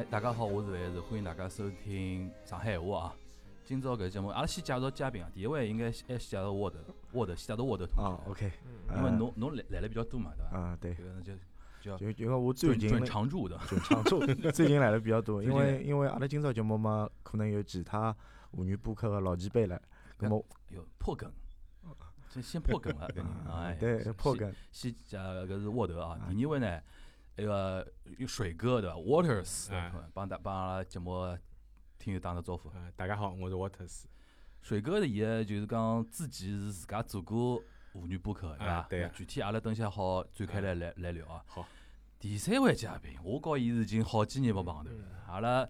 哎，大家好，我是万是，欢迎大家收听上海话啊。今朝搿节目，阿拉先介绍嘉宾啊。第一位应该还先介绍沃德，沃德先介绍沃德同学。啊，OK，因为侬侬来来了比较多嘛，对伐？啊，对，就就就因为我最近准常驻的。准常驻，最近来的比较多，因为因为阿拉今朝节目嘛，可能有其他妇女播客个老前辈来，那么哟破梗，先先破梗了，搿 人哎。对破先梗，先讲搿是沃德啊。第二位呢，那个有水哥对伐？Waters，哎帮大帮阿拉节目听友打个招呼。啊，大家好，我是 Waters。水哥的伊个就是讲自己是自家做过妇女播客，对伐啊？对啊具体阿拉等下好展开来来来聊啊。好，第三位嘉宾，我告伊是已经好几年没碰头了。嗯阿拉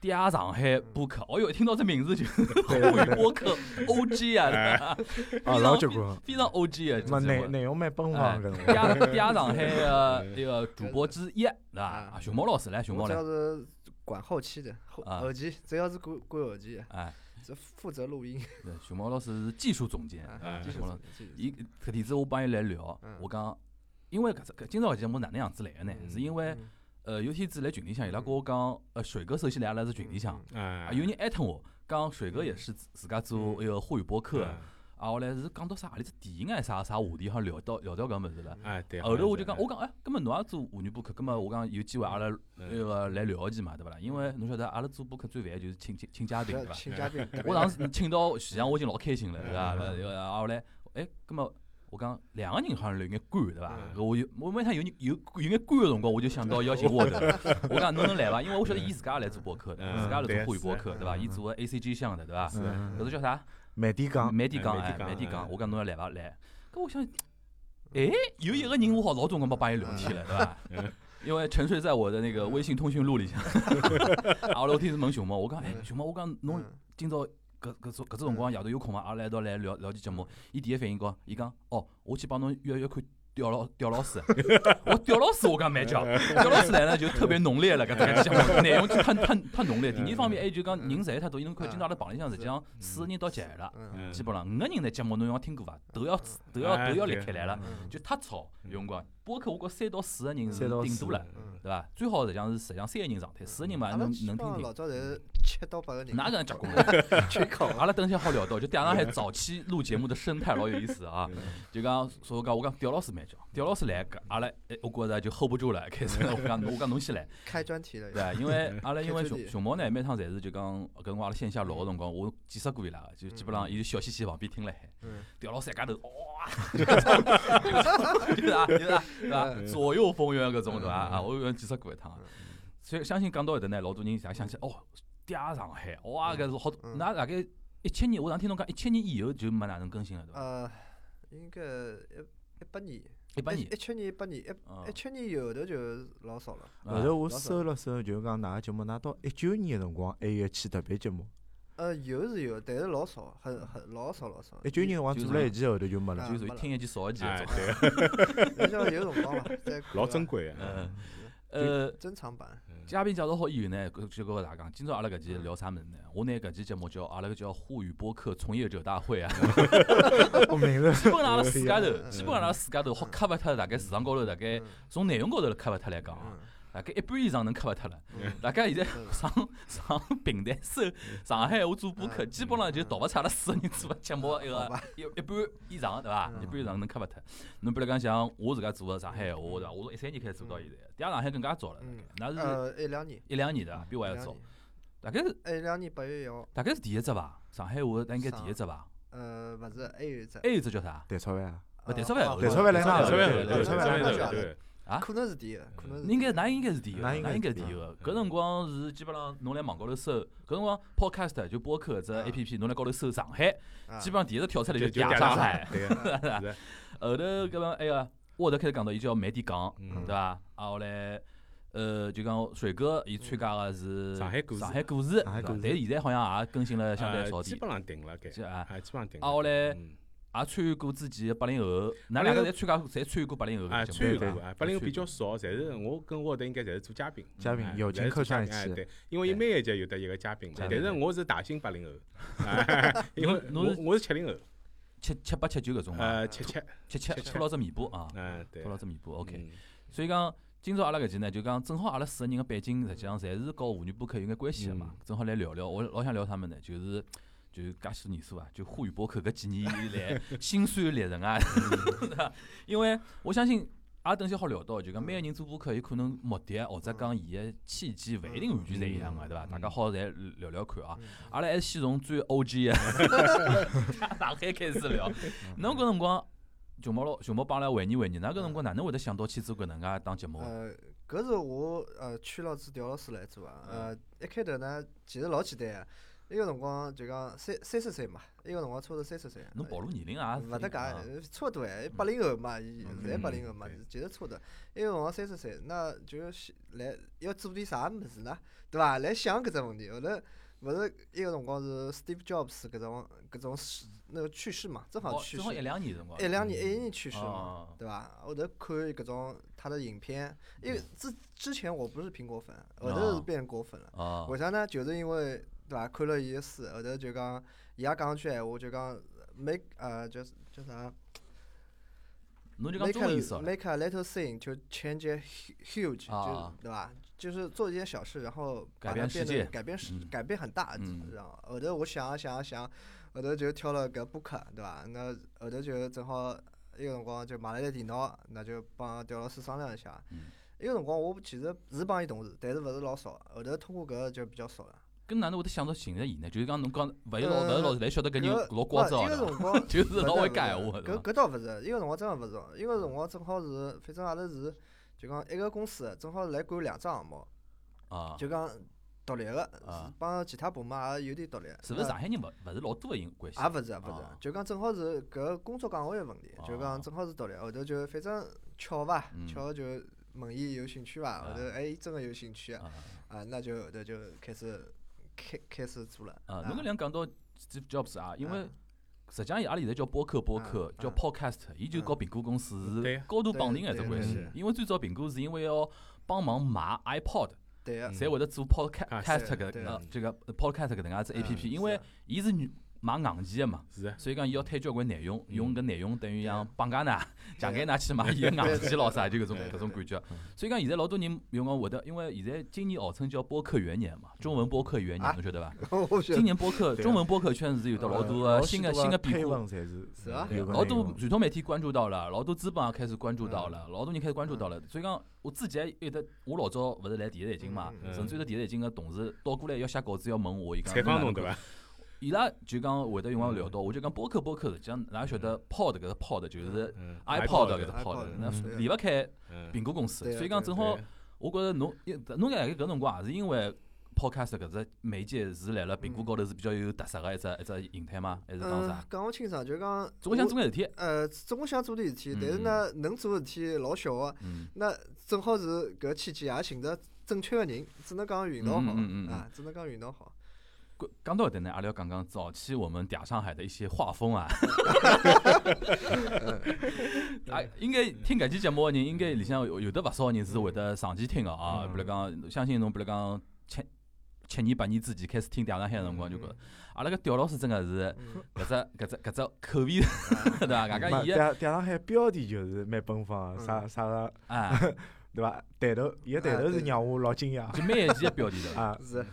嗲上海播客，哦哟，一听到这名字就对对沪语播客 OG 啊，对伐 啊，非常老结棍，非常 OG 啊，那内内容蛮奔哎放个，嗲嗲上海的一个主播之一，对伐？啊啊熊猫老师来，熊猫来主要，是管后期的，后啊。后期主要是管管后期的，哎，这负责录音。对，熊猫老师是技术总监，啊啊技术总监伊搿天子我帮伊来聊嗯，我讲，因为搿只搿今朝搿节目哪能样子来个呢？是因为嗯呃有天子来群里向，伊拉跟我讲，呃水哥首先来阿拉是群里向，啊啊有人艾特我，讲水哥也是自自家做一个沪语播客，啊啊后来是讲到啥何里只电影还啥啥话题，好像聊到聊到搿物事了。啊，对。后头我就讲，我讲，哎，葛末侬也做妇女播客，葛末我讲有机会阿拉那个来聊一期嘛，对勿啦？因为侬晓得，阿拉做播客最烦就是请请请嘉宾，要对伐？请嘉宾，我当时请到徐阳，我已经老开心了，对伐？嗯呃呃，后来，哎，葛么我讲两个人好像有眼干，对伐？我有我每趟有人有有眼干个辰光，我就想到邀请沃德，我讲侬能来伐？因为我晓得伊自家也来做播客的，嗯自家来做对沪语播客，对伐？伊做个 A C G 项的，对伐？搿是叫啥？慢点讲，麦迪讲，哎，哎麦迪讲麦地讲，哎我讲侬要来伐？来。搿我想，哎，有一个人我好老早辰光没帮伊聊天了，对伐？嗯因为沉睡在我的那个微信通讯录里向，啊，我楼梯是问熊猫，我讲，哎，熊猫，我讲侬嗯今朝搿搿种搿只辰光夜头有空伐？阿拉一道来聊聊天节目。伊第一反应讲，伊讲，哦，我去帮侬约约看刁老刁老师。我刁老师我讲蛮叫，刁老师来了就特别浓烈了，搿只节目内容就太太太浓烈。第二方面，还有就讲人实在太多，因为侬看今朝阿拉棚里向实际上四个人到齐了。基本上五个人的节目侬要听过伐？都要都要都要立开来了，嗯就太吵有辰光。播客我觉三到四个人是顶多了，嗯对伐？最好实际上是实际上三个人状态，四个人嘛能能听听。老早侪是七到八个人，哪个人结棍了？群口阿拉等歇好聊到，就嗲上海早期录节目的生态老有意思啊。就讲，所以讲我讲刁老师蛮叫，刁老师来，搿阿拉哎我觉着就 hold 不住了，开始我讲我讲侬先来，开专题了。对？因为 阿拉因为熊熊猫呢，每趟侪是就讲跟我阿拉线下录个辰光，我见识过伊拉个，就基本上伊就笑嘻嘻旁边听了海。嗯，刁老师一家头，哇，就是啊，就是啊，对伐？左右逢源搿种对伐？啊，我有见识过一趟，所以相信讲到搿搭呢，老多人侪想起哦，嗲上海，哇，搿是好，嗯那大概一七年，我上听侬讲一七年以后就没哪能更新了，对伐？呃，应该一一八年，一八年一，七年一八年，啊一一七年后头就老少了。啊后头我搜了搜，就是讲㑚个节目，㑚到一九年个辰光还有一期特别节目，呃，有是有，但是老少，很很老少老少。一九年辰光做了一期，后头就没了啊。就属于听一期少一期哎搿种。对，比较有辰光了，老珍贵的。嗯，呃，珍藏版。嘉宾介绍好以后呢，就跟大家讲，今朝阿拉搿期聊啥物事呢？我拿搿期节目叫阿拉个叫沪语播客从业者大会啊。我明了基本上阿拉自家头，嗯基本上阿拉自家头好 cover 脱大概市场高头大概嗯从内容高头 cover 脱来讲大概一半以上能 cover 脱了。嗯。大家现在嗯。上 上平台搜上海话做播客，嗯。基本上就逃勿出阿拉四个人做个节目一个一一半以上，对伐？嗯。一半以上能 cover 脱。侬比如讲像我自家做个上海话，对伐？我从一三年开始做到现在，第二上海更加早了，嗯，那是呃，一两年，一两年对伐？比我还要早。大概是一两年八月一号，大概是第一只伐？上海话应该第一只伐？呃，勿是，还有一只，还有一只叫啥？蛋炒饭啊，呃蛋炒饭哦蛋炒饭蛋炒饭对蛋炒饭来哪对，啊可能是第一个，可能是应该那应该是第一个，㑚应该是是第一个。搿辰光是基本上侬来网高头搜，搿辰光 podcast 就播客只啊 A P P，侬来高头搜上海，啊基本上第一个跳出来就就嗲就上上海。对，是后头搿么哎呀，沃德开始讲到伊叫慢点讲，嗯对伐？啊后来。呃，就讲水哥，伊参加个是上海故事上海故事，但现在好像也更新了相对少点。呃基本上定了，该是啊啊，基本上定了。啊后来嗯也参与过之前的八零后，㑚两个侪参加，侪参与过八零后啊，个节目对伐参与过啊，八零后比较少，侪是我跟沃德应该侪是做嘉宾。嘉宾哎友情客串一期对，因为伊每一集有得一个嘉宾嘛，但是我是大型八零后，哎因为我侬是我是七零后，七七八七九搿种嘛，呃，七七，七七拖牢只尾巴啊，嗯，对拖，牢只尾巴，OK。嗯所以讲，今朝阿拉搿集呢，就讲正好阿拉四个人个背景实际上侪是和妇女播客有眼关系个嘛，正好来聊聊。我老想聊啥物事呢，就是就是介许多年数啊，就沪语播客搿几年以来 辛酸历程啊，因为我相信。阿拉等歇好聊到，就讲每个人做播客，有可能目的或者讲伊个契机，勿一定完全侪一样个，对伐？大家好侪聊聊看啊。阿拉还是先从最 O.G. 个 上海开始聊。侬搿辰光，熊猫老，熊猫帮阿拉回忆回忆，㑚搿辰光哪能会得想到去做搿能介档节目？呃，搿是我呃曲老师、调老师来做啊。呃，一开头呢，其实老简单个。伊个辰光就讲三三十岁嘛，伊个辰光差勿多三十岁。侬暴露年龄啊？勿搭界，差勿多哎，八零后嘛，伊侪八零后嘛，其实差勿多。伊个辰光三十岁，那就来要做点啥物事呢？对伐？来想搿只问题。后头勿是伊个辰光是 Steve Jobs 搿种搿种那个去世嘛，正好去世。正好一两年辰光。一两年一一年去世嘛，对伐？后头看搿种他的影片，因为之之前我不是苹果粉，后头是变果粉了。为啥呢？就是因为。对伐？看了伊个书，后头就讲，伊也讲句闲话，就讲，make 呃，叫叫啥？make a make a little thing to change a huge，就对伐？就是做一件小事，然后改变变得改变世改变很大，然后后头我想想想，后头就挑了搿播客，对伐？那后头就正好伊个辰光就买了台电脑，那就帮刁老师商量一下。伊个辰光我其实是帮伊同事，但是勿是老少，后头通过搿就比较少了。跟哪能会得想到寻着伊呢？就是讲侬讲勿是老勿是老来晓得搿人老光照的，就是老会讲闲话。搿搿倒勿是，伊个辰光真个勿是，伊个辰光正好是，反正阿拉是就讲一个公司，正好是来管两只项目，就讲独立个，帮其他部门也有点独立。是勿是上海人勿勿是老多个因关系？也勿是勿是，就讲正好是搿工作岗位个问题，就讲正好是独立。后头就反正巧伐，巧就问伊有兴趣伐？后头哎真个有兴趣啊，啊那就后头就开始。开开始做了啊！侬搿两讲到 Steve Jobs 啊，因为实际上阿拉现在叫播客，播客叫 Podcast，伊就和苹果公司是高度绑定个一只关系。因为最早苹果是因为要帮忙买 iPod，才会得做 Podcast 搿呃这个 Podcast 搿能介子 APP，因为伊是女。买硬件个嘛，所以讲伊要推交关内容，用搿内容等于像绑架㑚，强奸㑚去买伊个硬件咾啥，就搿种搿种感觉。所以讲现在老多人用讲会得，因为现在今年号称叫播客元年嘛，中文播客元年，侬晓得伐？今年播客中文播客圈是有得老多个新个新个变化，是啊，老多传统媒体关注到了，老多资本也开始关注到了，老多人开始关注到了。所以讲我自己还有得，我老早勿是来电视台经嘛，甚至有得电视台经个同事倒过来要写稿子要问我，伊讲采访侬对伐？伊拉就讲会得用光聊到，我就讲播客播客，实际上哪晓得 Pod 搿个 Pod 就是 iPod 搿个 Pod，那离勿开苹果公司，所以讲正好，我觉着侬侬辣盖搿辰光也是因为 Podcast 搿只媒介是辣辣苹果高头是比较有特色个一只一只形态嘛？还是讲啥？讲勿清爽，就讲总想做点事体。呃，总想做点事体，但是呢，能做事体老小个，那正好是搿期间也寻着正确个人，只能讲运道好啊，只能讲运道好。讲到这呢，阿拉要讲讲早期我们嗲上海的一些画风啊。啊，应该听搿期节目的人，应该里向有有的勿少人是会得长期听个啊。比如讲，相信侬，比如讲七七年八年之前开始听嗲上海个辰光，就觉着阿拉个刁老师真个是搿只搿只搿只口味，对伐？外加伊个嗲上海标题就是蛮奔放个，啥啥个啊，对伐？抬头，伊个抬头是让我老惊讶，就每一期个标题的啊是。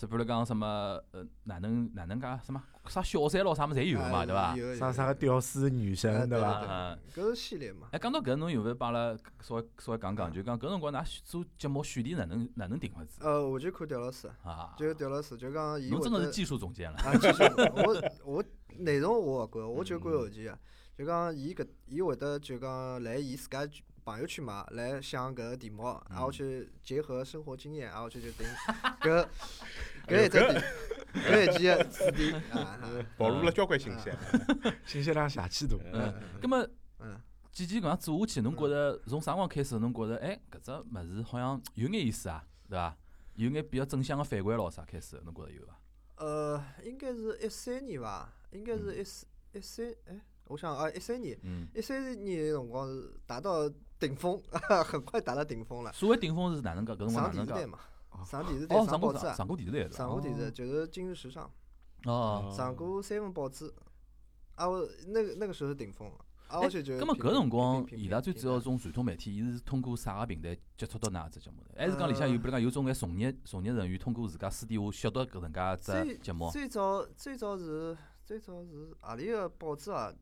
是比如讲什么呃哪能哪能介什么啥小三咯啥么侪有嘛对伐？啥啥个屌丝女神对伐？嗯，搿是系列嘛。哎，讲到搿侬有勿有帮阿拉稍微稍微讲讲？就讲搿辰光㑚做节目选题哪能哪能定法子？呃，我就看刁老师啊，就刁老师就讲伊。侬真的是技术总监了。啊，技术，我我内容我勿管，我就管后期啊。就讲伊搿伊会得就讲来伊自家。朋友圈嘛，来想搿个题目，然后去结合生活经验，然后去就定 搿搿一只题，搿一期个主题啊，暴露了交关信息，信息量邪气大。嗯，葛末嗯，几期搿样做下去，侬觉着从啥辰光开始，侬觉着哎，搿只物事好像有眼意思啊，对伐？有眼比较正向个反馈咯，啥开始？侬觉着有伐？呃，应该是一三年伐？应该是一四一三哎，我想啊，一三年，一三年辰光是达到。顶峰，很快达到顶峰了。所谓顶峰是哪能个？搿辰光哪能个？上电视台上电视，上报纸啊，上过电视台，上过电视就是《今日时尚》哦，上过三份报纸，啊，我那个那个时候是顶峰。啊，我就就。那么搿辰光，伊拉最主要种传统媒体，伊是通过啥个平台接触到哪只节目的？还是讲里向有比如讲有种眼从业从业人员通过自家私底下晓得搿能介只节目？最早最早是最早是何里个报纸啊？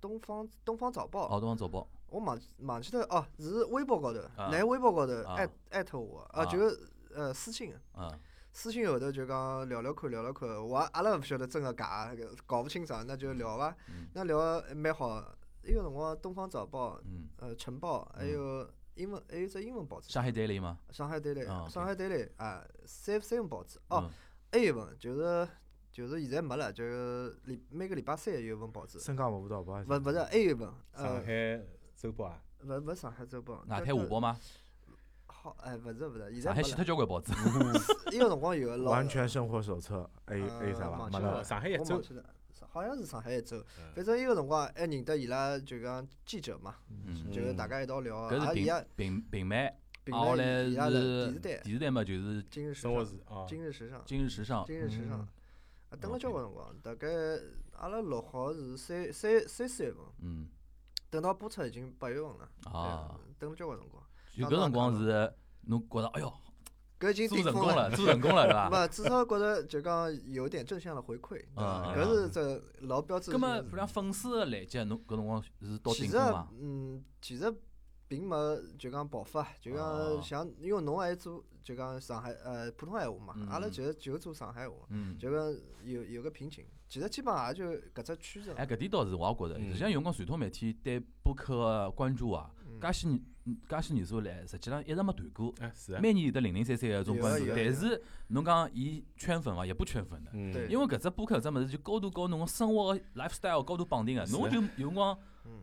东方东方早报。哦，东方早报。我忘忘记脱哦，是微博高头，来微博高头艾艾特我，啊就呃私信，私信后头就讲聊聊看聊聊看，我阿拉勿晓得真个假，搞勿清爽，那就聊伐，那聊蛮好。伊个辰光东方早报，呃晨报，还有英文还有只英文报纸。上海 daily 吗？上海 daily，上海 daily 啊，三三份报纸。哦，还有一份就是就是现在没了，就是礼每个礼拜三有一份报纸。深港五早报。勿勿是，还有一份。上海。周报啊？勿勿上海周报，外滩画报吗？好，哎，勿是勿是，现在上海死脱交关报纸。伊个辰光有个老完全生活手册，还有还有啥伐？没了。上海一周，好像是上海一周。反正伊个辰光还认得伊拉，就讲记者嘛，就是大家一道聊。搿是平平平媒，后来是电视台，电视台嘛就是今日生活时今日时尚，今日时尚，今日时尚。啊，等了交关辰光，大概阿拉录好是三三三四月份。嗯。等到播出已经八月份了，啊，等了交关辰光。就搿辰光是侬觉着，哎哟，搿已经做成功了，做成功了，是伐？勿，至少觉着就讲有点正向的回馈，搿是这老标志。搿么，比如粉丝的累积，侬搿辰光是到顶峰吗？嗯，其实并没就讲爆发，就讲像因为侬还做就讲上海呃普通闲话嘛，阿拉其实就做上海话，就讲有有个瓶颈。其实基本上也就搿只趋势。哎，搿点倒是我也觉着，实际上用光传统媒体对播客个关注啊，介些年，介些年数来，实际上一直没断过。哎，是每年有得零零散散个种关注，但是侬讲伊圈粉伐，也不圈粉的。嗯。因为搿只播客搿只物事就高度和侬个生活个 lifestyle 高度绑定个，侬就有辰光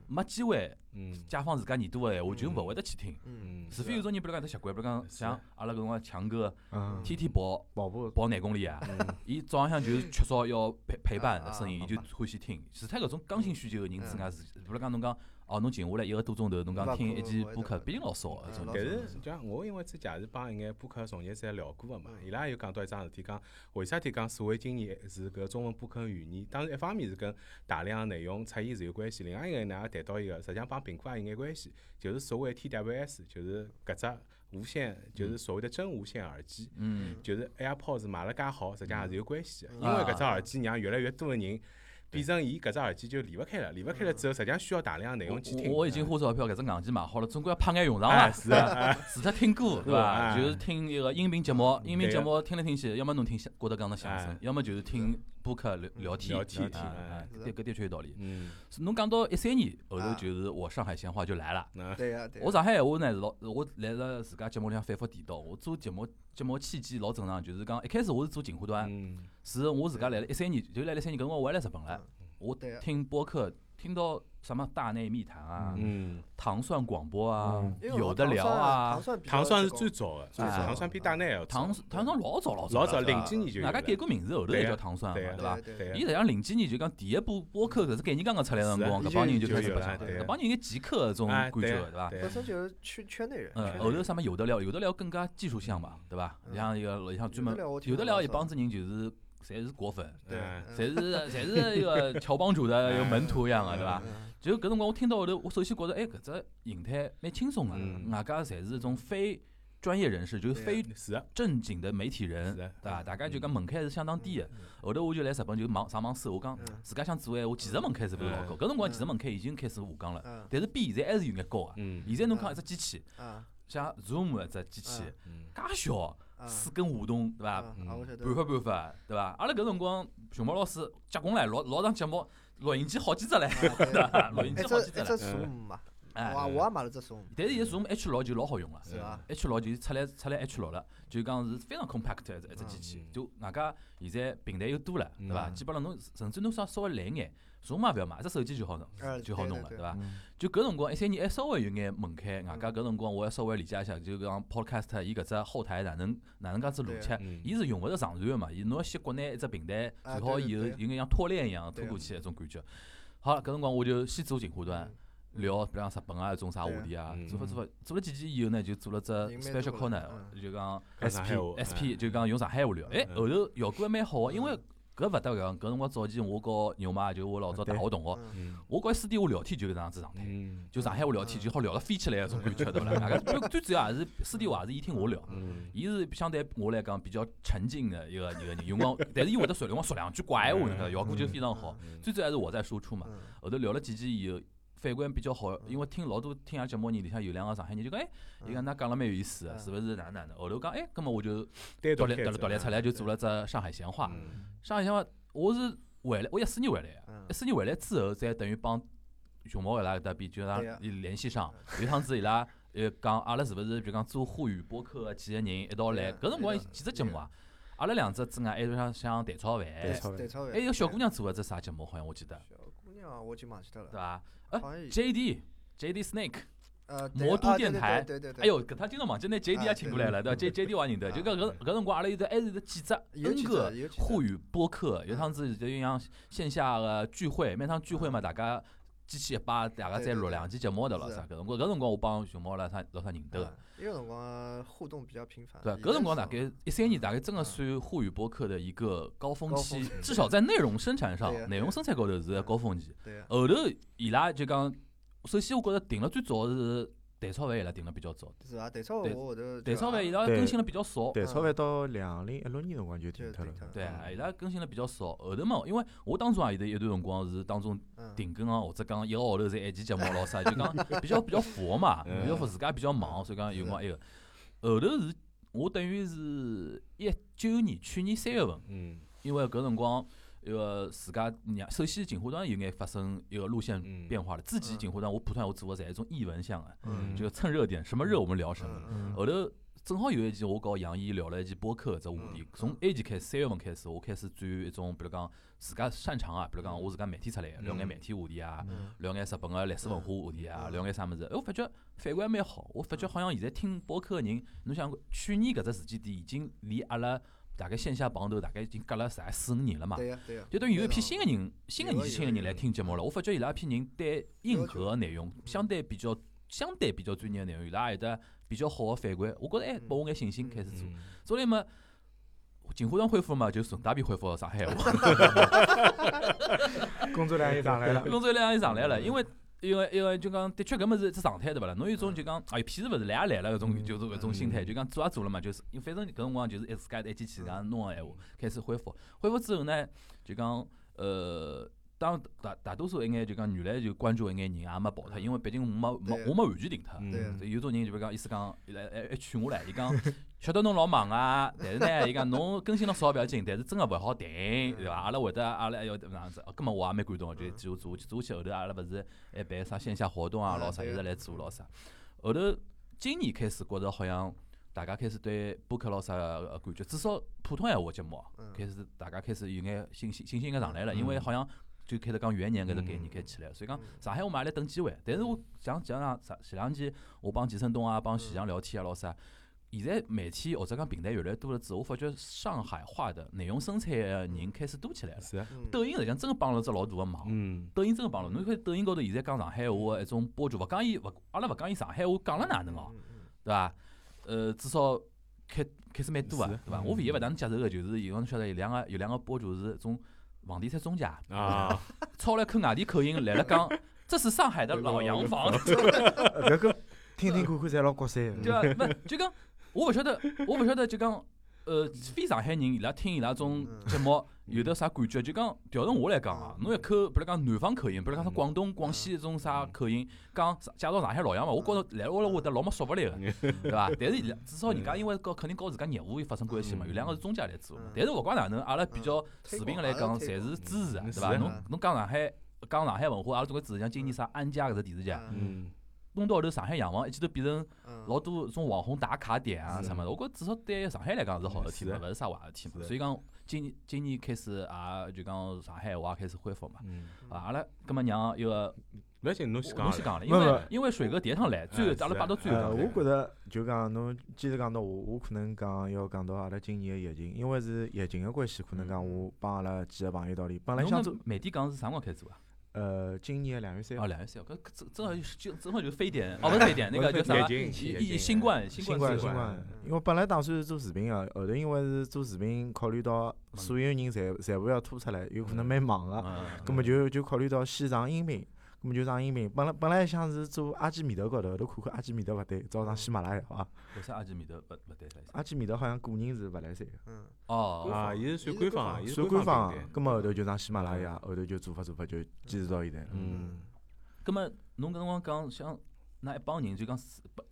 没机会。嗯，解放自家耳朵个闲话，就勿会得去听。嗯，除非有种人，比如讲有习惯，比如讲像阿拉搿辰光强哥，天天跑跑步跑廿公里啊，伊早浪向就是缺少要陪陪伴的声音，伊就欢喜听。除脱搿种刚性需求个人之外，是，比如讲侬讲。哦，侬静下来一个多钟头，侬讲听一期播客，毕竟老少个。但是像我因为之前也是帮一眼播客从业者聊过个嘛，伊拉有讲到一桩事体，讲为啥体讲所谓今年是搿中文播客元年？当然一方面是跟大量内容出现是有关系，另外一个呢也谈到一个，实际上帮苹果也有眼关系，就是所谓 TWS，就是搿只无线，就是所谓的真无线耳机，嗯，就是 AirPods 卖了介好，实际上也是有关系个，因为搿只耳机让越来越多的人。变成伊搿只耳机就离勿开了，离勿开了之后，实际上需要大量内容去听。我已经花钞票搿只硬件买好了，总归要派眼用场伐？是啊，除脱听歌对伐？就是听一个音频节目，音频节目听来听去，要么侬听相，觉得讲的相声，要么就是听播客聊聊天。聊天，搿搿的确有道理。嗯，侬讲到一三年后头，就是我上海闲话就来了。对呀，对。我上海闲话呢是老，我来了自家节目里向反复提到，我做节目节目契机老正常，就是讲一开始我是做进货端，是我自家来了一三年，就来了三年，搿辰光我还来日本了。我听播客，听到什么大内密谈啊，嗯糖蒜广播啊，有的聊啊。糖蒜是最早的，糖蒜比大内要糖糖蒜老早老早，老早零几年就。大家改过名字后头才叫糖蒜嘛，对伐？伊实际上零几年就讲第一部播客搿只概念刚刚出来辰光，搿帮人就开始白相，搿帮人应该极客搿种感觉，对伐？本身就是圈圈内人。嗯，后头什么有的聊，有的聊更加技术项嘛，对伐？像一个像专门有的聊一帮子人就是。侪是果粉，对，侪是侪是一个乔帮主的 一个门徒一样的，对伐？就搿辰光我听到后头，我首先觉着，哎，搿只形态蛮轻松个，外加侪是种非专业人士，就是非正经的媒体人，对伐？大家就讲门槛是相当低个。后头我就来日本就网上网搜，我讲自家想做闲话，其实门槛是勿是老高？搿辰光其实门槛已经开始下降了，但是比现在还是有眼高个。现在侬讲一只机器，像 Zoom 一只机器，介小。四根话筒，对伐？办法办法，对伐？阿拉搿辰光，熊猫老师结棍唻，老老长节目，录音机好几只嘞，录音机好几只。一只数嘛，我我也买了只数。但是现在数 H 六就老好用了，是伐？H 六就出来出来 H 六了，就讲是非常 compact 一只机器，就外加现在平台又多了，对伐？基本上侬甚至侬想稍微懒眼。数码勿要买，一只手机就好弄，就好弄了，对伐？就搿辰光一三年还稍微有眼门槛，外加搿辰光我还稍微理解一下，就讲 Podcast 伊搿只后台哪能哪能介子逻辑，伊是用勿着上传个嘛，伊侬要先国内一只平台做好以后，有眼像拖链一样拖过去一种感觉。好，搿辰光我就先做进化端，聊比方日本啊，种啥话题啊，做法做法，做了几期以后呢，就做了只 special corner，就讲 SP SP，就讲用上海话聊，哎，后头效果还蛮好个，因为。搿勿得个，搿辰光早期我告牛妈就我老早大学同学，我告伊私底下聊天就搿能样子状态，就上海话聊天就好聊得飞起来搿种感觉，对勿啦？最最主要还是私底下还是伊听我聊，伊是相对我来讲比较沉静的一个一个人，用光，但是伊会得说辰光说两句怪话，效果就非常好。最主要还是我在输出嘛，后头聊了几句以后。反馈比较好，因为听老多听下节目人里向有两个上海人就讲，哎，伊讲㑚讲了蛮有意思，是勿是哪哪能？后头讲，哎，葛么我就独立独立出来就做了只上海闲话。上海闲话，我是回来，我一四年回来一四年回来之后，再等于帮熊猫伊拉搭边就让联系上。有趟子伊拉呃讲，阿拉是勿是比如讲做沪语播客几个人一道来？搿辰光几只节目啊？阿拉两只之外，还有像像蛋炒饭，还有小姑娘做个只啥节目？好像我记得。我就忘记掉了，对伐？呃，J D J D Snake，呃，魔都电台，对对对。哎呦，搿他今朝忘记拿 J D 也请过来了，对伐？J J D 我认得，就搿搿搿辰光阿拉有得还是有得记者，N 个沪语播客，有趟子就像线下个聚会，每趟聚会嘛，大家机器一摆，大家再录两期节目的了啥？搿辰光搿辰光我帮熊猫了啥老啥认得个。那个辰光互动比较频繁。对，搿辰光大概一三年，大概真个算沪语播客的一个高峰期，至少在内容生产上，内容生产高头是高峰期。后头伊拉就讲，首先我觉着定了最早是。蛋炒饭伊拉定了比较早，是啊，蛋炒饭我后头，蛋炒饭伊拉更新了比较少。蛋炒饭到两零一六年辰光就停脱了。对，伊拉更新了比较少。后头嘛，因为我当中也有得一段辰光是当中停更啊，或者讲一个号头才一期节目咾啥，就讲比较比较佛嘛，比较佛自家比较忙，所以讲有辰光埃个。后头是我等于是一九年去年三月份，因为搿辰光。一个自家让首先进货端有眼发生一个路线变化了。之前进货端我普通我做的侪一种译文向啊，就蹭热点，什么热我们聊什么。后头正好有一期我搞杨毅聊了一期播客这话题，从 A 期开始三月份开始，我开始转一种比如讲自家擅长啊，比如讲我自家媒体出来聊眼媒体话题啊，聊眼日本个历史文化话题啊，聊眼啥物事。哎，我发觉反馈还蛮好，我发觉好像现在听播客个人，侬想去年搿只时间点已经离阿拉。大概线下碰头，大概已经隔了三四五年了嘛，就等于有一批新的人，新的年纪轻的人来听节目了。我发觉伊拉一批人对硬核内容，相对比较相对比较专业的内容，伊拉有得比较好的反馈。我觉着哎，拨我眼信心开始做。所以嘛，锦湖端恢复嘛，就顺带便恢复到上海话。工作量也上来了，工作量也上来了，因为。因为因为就讲，的确搿么是只状态对勿啦？侬有种就讲，哎，屁事勿是来也来了，搿种就是搿种心态，就讲做也做了嘛，就是，因为反正搿辰光就是一自家一机器搿样弄个闲话，开始恢复，恢复之后呢，就讲，呃，当大大多数一眼就讲原来就关注一眼人也没跑脱，因为毕竟我没没我没完全停脱，有种人就讲意思讲，伊来还还劝我来，伊讲。晓得侬老忙啊，但是呢，伊讲侬更新了少勿要紧，但是真个勿好停，对伐？阿拉会得，阿拉要搿样子，根本我也蛮感动个，就做做做起后头，阿拉勿是还办啥线下活动啊，老啥一直来做老啥。后头今年开始觉着好像大家开始对播客老啥感觉，至少普通闲话节目开始大家开始有眼信心信心应该上来了，因为好像就开始讲元年搿只概念开起来，所以讲上海我也来等机会。但是我像像上前两期我帮季承东啊，帮徐翔聊天啊，老啥。现在媒体或者讲平台越来越多了之后，我发觉上海话的内容生产的人开始多起来了。是啊抖音实际上真个帮了只老大个忙。嗯。抖音真个帮了，侬看抖音高头现在讲上海话个一种博主，勿讲伊勿，阿拉勿讲伊上海话讲了哪能哦，对伐？呃，至少开开始蛮多个，对伐？我唯一勿能接受个就是，有侬晓得有两个有两个博主是种房地产中介啊，操了口外地口音来了讲，这是上海的老洋房。搿个听听看看侪老国三。对伐？勿就讲。我勿晓得，我勿晓得，就讲，呃，非上海人伊拉听伊拉种节目有得啥感觉？就讲调成我来讲啊，侬一口，比如讲南方口音，比如讲是广东、广西种啥口音，讲介绍上海老洋嘛，我觉着来了我会得老没说服力个，对伐？但是伊拉至少人家因为搞肯定告自家业务有发生关系嘛，有两个是中介来做。但是勿管哪能，阿拉比较持平个来讲，侪是支持个，对伐？侬侬讲上海，讲上海文化，阿拉总归支持。像今年啥安家搿只电视剧。弄到后头，上海洋房一记头变成老多种网红打卡点啊什么的。我觉至少对上海来讲是好事体嘛，勿是啥坏事体嘛。所以讲，今今年开始也就讲上海话开始恢复嘛。啊，阿拉搿么让一个，勿要紧，侬先讲。侬先讲了，因为因为水哥第一趟来，最后阿拉摆到最后。我觉着就讲侬既然讲到我，我可能讲要讲到阿拉今年个疫情，因为是疫情个关系，可能讲我帮阿拉几个朋友道理，本来想做。媒体讲是啥辰光开始做啊？呃，今年两月三号。哦，两月三号，搿正正好就正好就非典，哦，勿是非典，那个叫啥？疫疫新冠，新冠，新冠。因为本来打算做视频个，后头因为是做视频，考虑到所有人侪全部要拖出来，有可能蛮忙个，葛末就就考虑到先上音频。咁么就上音频，本来本来想是做阿基米德高头，头看看阿基米德勿对，找上喜马拉雅，好伐？为啥阿基米德勿勿对？阿基米德好像个人是勿来三个。嗯。哦。啊，伊是算官方，算官方。咁么后头就上喜马拉雅，后头就做法做法就坚持到现在。嗯。咁么侬搿辰光讲想那一帮人就讲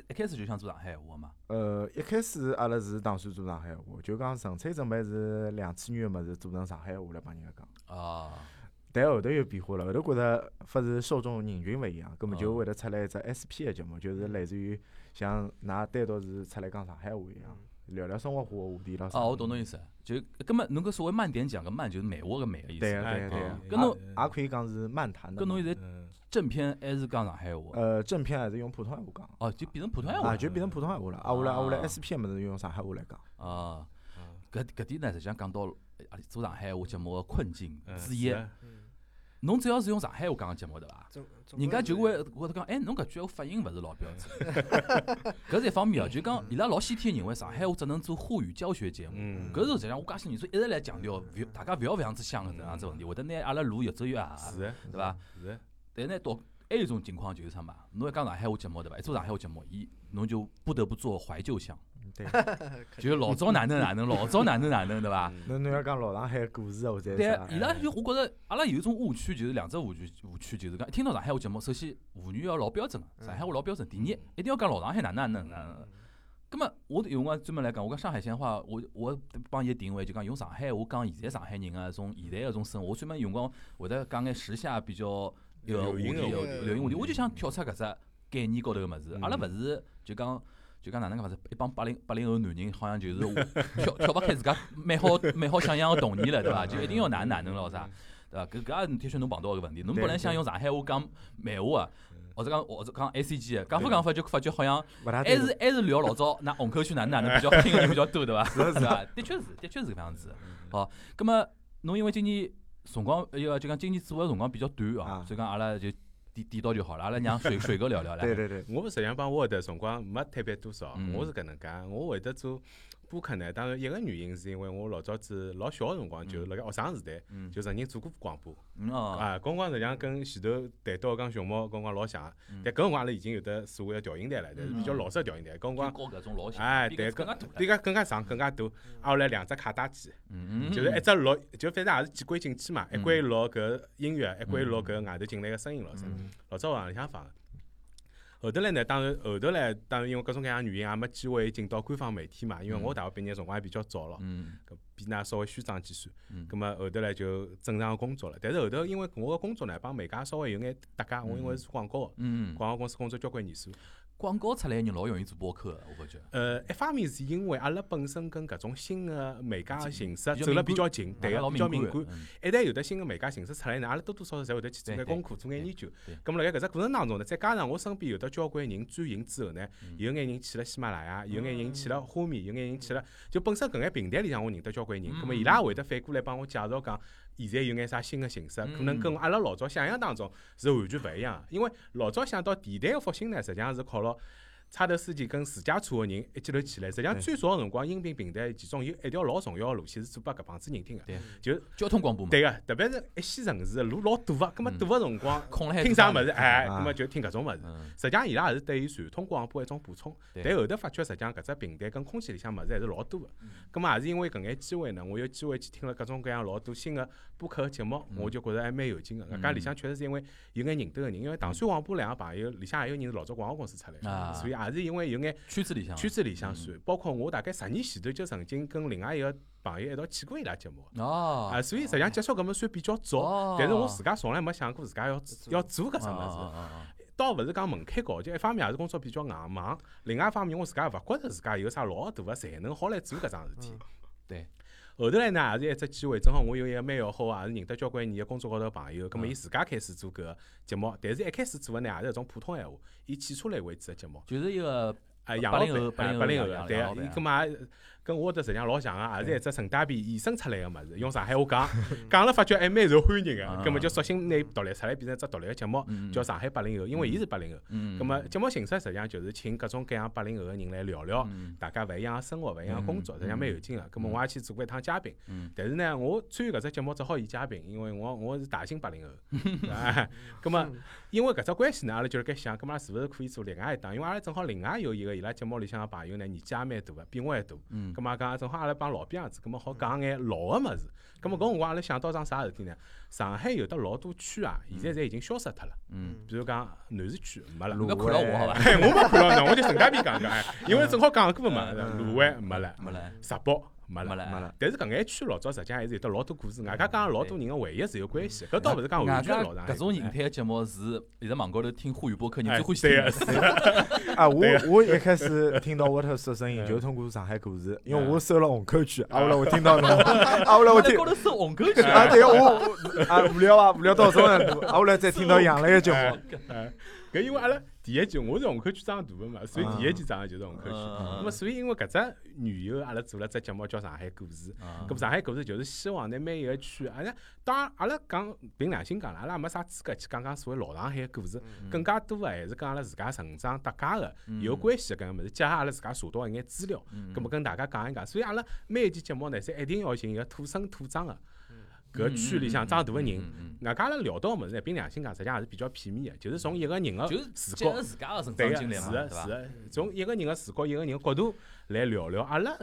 一开始就想做上海话嘛？呃，一开始阿拉是打算做上海话，就讲纯粹准备是两次元个物事做成上海话来帮人家讲。啊。但后头又变化了，后头觉着发是受众人群勿一样，葛么就会得出来一只 SP 个节目，就是类似于像㑚单独是出来讲上海话一样，聊聊生活化个话题咯。哦，我懂侬意思，就葛么侬搿所谓慢点讲个慢，就是慢活个慢个意思。对个对个对个。搿侬也可以讲是慢谈的。跟侬现在正片还是讲上海话？呃，正片还是用普通话讲。哦，就变成普通话。啊，就变成普通话了。啊，下来啊，下来 SP 个物事用上海话来讲。啊，搿搿点呢，实际上讲到做上海话节目个困境之一。侬只要是用上海话讲个节目对伐？人家就会会得讲，哎，侬搿句话发音勿是老标准。搿是一方面哦，就讲伊拉老先天认为上海话只能做沪语教学节目。搿是实际上我介些年数一直来强调，覅大家勿要搿样子想搿样子问题，会得拿阿拉路越走越矮，对伐？是。但呢，到还有一种情况就是啥嘛？侬要讲上海话节目对伐？一做上海话节目，伊侬就不得不做怀旧向。对，就老早哪能哪能，老早哪能哪能，对伐？侬侬要讲老上海故事或者对，伊拉就我觉着，阿拉有一种误区，就是两只误区，误区就是讲，一听到上海话节目，首先沪语要老标准个，上海话老标准。第二，一定要讲老上海哪能哪能哪能。咁么，我有辰光专门来讲，我讲上海闲话，我我帮伊定位就讲用上海话讲现在上海人个种现在个种生活，我专门用光会得讲眼时下比较流行个流行话题，我就想跳出搿只概念高头个物事。阿拉勿是就讲。就讲哪能讲法子，一帮八零八零后男人好像就是 跳跳勿开自家美好美好想象个童年了，对伐？就一定要哪能哪能咯啥，对伐？搿搿也的确侬碰到个问题，侬本来想用上海话讲漫画啊，或者讲或者讲 A C G 讲法讲法就发觉好像还是还是聊老早那虹口区哪能哪能比较听的人比较多，对伐？是是啊，的确是的确是搿样子。好，葛么侬因为今年辰光一个就讲今年做个辰光比较短哦，所以讲阿拉就。点点到就好了，阿拉让水水哥聊聊来。对对对，我实际上帮我的辰光没特别多少，我是搿能介，我会得做。播客呢，当然一个原因是因为我老早子老小个辰光就辣盖学生时代，就曾经做过广播。啊，搿辰光实际上跟前头谈到讲熊猫搿辰光老像，但搿辰光阿拉已经有得所谓个调音台了，但是比较老式个调音台。搿辰光哎，对，更比搿更加长更加大。后来两只卡带机，就是一只录，就反正也是几关进去嘛，一关录搿音乐，一关录搿外头进来个声音咯，老早往里向放。后头来呢，当然后头来，当然因为各种各样原因，也没机会进到官方媒体嘛。因为我大学毕业辰光也比较早了，搿比㑚稍微虚长几岁。葛末后头来就正常工作了。但是后头因为我个工作呢，帮媒介稍微有眼搭界，我因为是做广告个，广告公司工作交关年数。广告出来人老容易做播客，我觉着。呃，一方面是因为阿拉本身跟搿种新的媒介形式走了比较近，对个比较敏感。一旦有得新的媒介形式出来呢，阿拉多多少少侪会得去做眼功课，做眼研究。咁辣盖搿只过程当中呢，再加上我身边有得交关人转型之后呢，有眼人去了喜马拉雅，有眼人去了花米，有眼人去了，就本身搿眼平台里向我认得交关人，咁么伊拉会得反过来帮我介绍讲。现在有眼啥新的形式，可能跟阿拉老早想象当中是完全勿一样。因为老早想到电台个复兴呢，实际上是靠了。差头司机跟自驾车个人一记头起来，实际上最早个辰光，音频平台其中有一条老重要个路线是做拨搿帮子人听个，就交通广播嘛。对个，特别是一线城市路老堵个，葛末堵个辰光，听啥物事，哎，葛末就听搿种物事。实际上伊拉也是对于传统广播一种补充，但后头发觉实际上搿只平台跟空气里向物事还是老多个。葛末也是因为搿眼机会呢，我有机会去听了各种各样老多新个播客个节目，我就觉着还蛮有劲个。搿家里向确实是因为有眼认得个人，因为唐山广播两个朋友里向还有人是老早广告公司出来，所以也是因为有眼。圈子里向，圈子里向算，包括我大概十年前头就曾经跟另外一个朋友一道去过伊拉节目，哦，啊，所以实际上接触搿么算比较早，但是我自家从来没想过自家要要做搿只物事，倒勿是讲门槛高，就一方面也是工作比较硬忙，另外一方面我自家勿觉着自家有啥老大个才能好来做搿桩事体，对。后头来呢，也是一只机会，正好我有一个蛮要好个，也是认得交关年个工作高头朋友，葛末伊自家开始做搿个节目，但是一开始做个呢，也是一种普通闲话，以汽车类为主个节目，就是一个。啊，八零后，八零后，对啊，伊搿么跟我的实际上老像个，也是一只顺带便衍生出来个物事，用上海话讲，讲了发觉还蛮受欢迎个，葛末就索性拿独立出来变成一只独立个节目，叫上海八零后，因为伊是八零后，葛末节目形式实际上就是请各种各样八零后个人来聊聊，大家勿一样个生活，勿一样个工作，实际上蛮有劲个。葛末我也去做过一趟嘉宾，但是呢，我参与搿只节目只好演嘉宾，因为我我是大型八零后，哎，葛末因为搿只关系呢，阿拉就辣盖想，葛末是勿是可以做另外一档？因为阿拉正好另外有一个伊拉节目里向个朋友呢，年纪也蛮大个，比我还大，葛末讲正好阿拉。帮老兵样子，咁么好讲眼老个物事。咁么搿辰光阿拉想到桩啥事体呢？上海有得老多区啊，现在侪已经消失脱了。嗯。比如讲南市区没了。侬看牢我好伐？我没看牢侬，我就顺便讲讲，因为正好讲过嘛。卢湾没了，没了。石北。没了，没了。但是搿眼区老早实际上还是有得老多故事，外加讲老多人个回忆是有关系。搿倒勿是讲完全老长。搿种形态个节目是现在网高头听沪语播客人最欢喜听。啊，我我一开始听到沃特说声音，就通过上海故事，因为我搜了虹口区，啊，后来我听到侬，啊，后来我听。高头搜虹口区啊，对我我啊无聊啊，无聊到什么程度？啊，后来再听到杨澜个节目。搿因为阿拉。第一季我是虹口区长大个嘛，所以第一季长个就是虹口区。那么所以因为搿只缘由，阿拉做了只节目叫《上海故事》。搿上海故事就是希望呢每一个区，阿拉当然阿拉讲凭良心讲了，阿拉没啥资格去讲讲所谓老上海个故事。更加多个还是讲阿拉自家成长搭界个有关系个搿个物事，结合阿拉自家查到一眼资料，葛末跟大家讲一讲。所以阿拉每一期节目呢，侪一定要寻一个土生土长个。搿区里向长大个人，外加阿拉聊到个物事呢，凭良心讲，实际上也是比较片面个，就是从一个人个视角，对个，是个，是个，从一个人个视角，一个人个角度来聊聊阿拉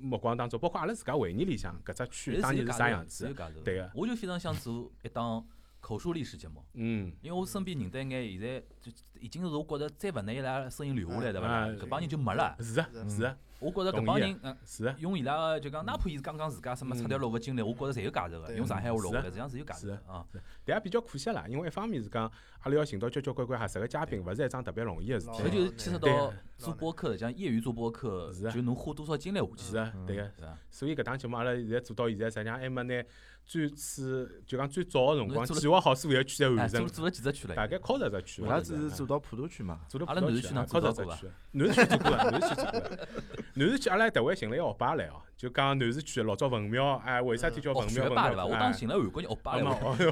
目光当中，包括阿拉自家回忆里向搿只区当年是啥样子，对个。我就非常想做一档口述历史节目，嗯，因为我身边认得一眼，现在就已经是我觉着再勿拿伊拉声音留下来，对伐？搿帮人就没了。是啊，是啊。我觉着搿帮人，嗯，是用伊拉个就讲，哪怕伊是刚刚自家什么出条路个经历，我觉着侪有价值个。用上海话落下来，实际上是有价值啊。但也比较可惜啦，因为一方面是讲，阿拉要寻到交交关关合适个嘉宾，勿是一桩特别容易个事体。搿就是牵涉到做播客，像业余做播客，就侬花多少精力下去。是啊，对个。所以搿档节目阿拉现在做到现在，实际上还没拿最初就讲最早个辰光计划好所有个区侪完成。做了几只区了？大概靠十只区。阿拉只是做到普陀区嘛，做到阿拉南市区能靠十只区。南市区做过了，南市区做过了。南市区阿拉特会寻了一个学霸来哦，就讲南市区老早文庙，哎，为啥体叫文庙？学霸对伐？我当寻了韩国人学霸来。学霸，学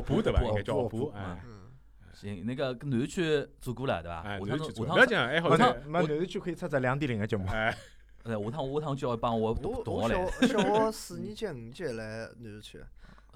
霸对伐？应该叫学霸，哎。行，那个南市区做过了对伐？下趟下趟，不要讲，哎，好像南市区可以出只两点零个节目。哎，下趟下趟叫帮我同同学来。小小学 四年级、五年级来南市区，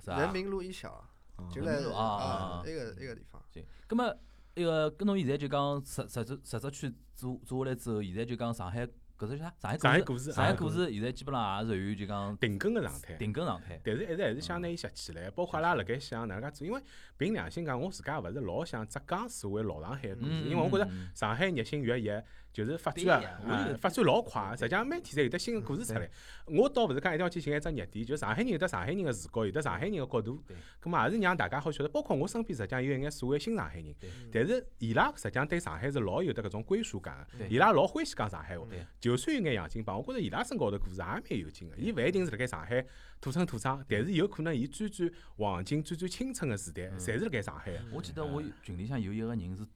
人民路一小，就来啊，那个那个地方。行，葛么，那个跟侬现在就讲十十只十只区做做下来之后，现在就讲上海。搿只叫啥？上海故事，上海故事现在基本上也属于就讲停更个状态，停更状态。但是一直还是想拿伊拾起来，包括阿拉辣盖想哪能介做，因为凭良心讲，我自家勿是老想浙江所谓老上海故事，因为我觉着上海日新月异。就是发展啊，发展老快，实际上每天侪有得新个故事出来。我倒勿是讲一定要去寻一只热点，就上海人有得上海人个视角，有得上海人个角度。咁么也是让大家好晓得，包括我身边实际上有一眼所谓新上海人，但是伊拉实际上对上海是老有得搿种归属感个，伊拉老欢喜讲上海话。就算有眼洋泾浜，我觉着伊拉身高头故事也蛮有劲个。伊勿一定是辣盖上海土生土长，但是有可能伊最最黄金、最最青春个时代，侪是辣盖上海。我记得我群里向有一个人是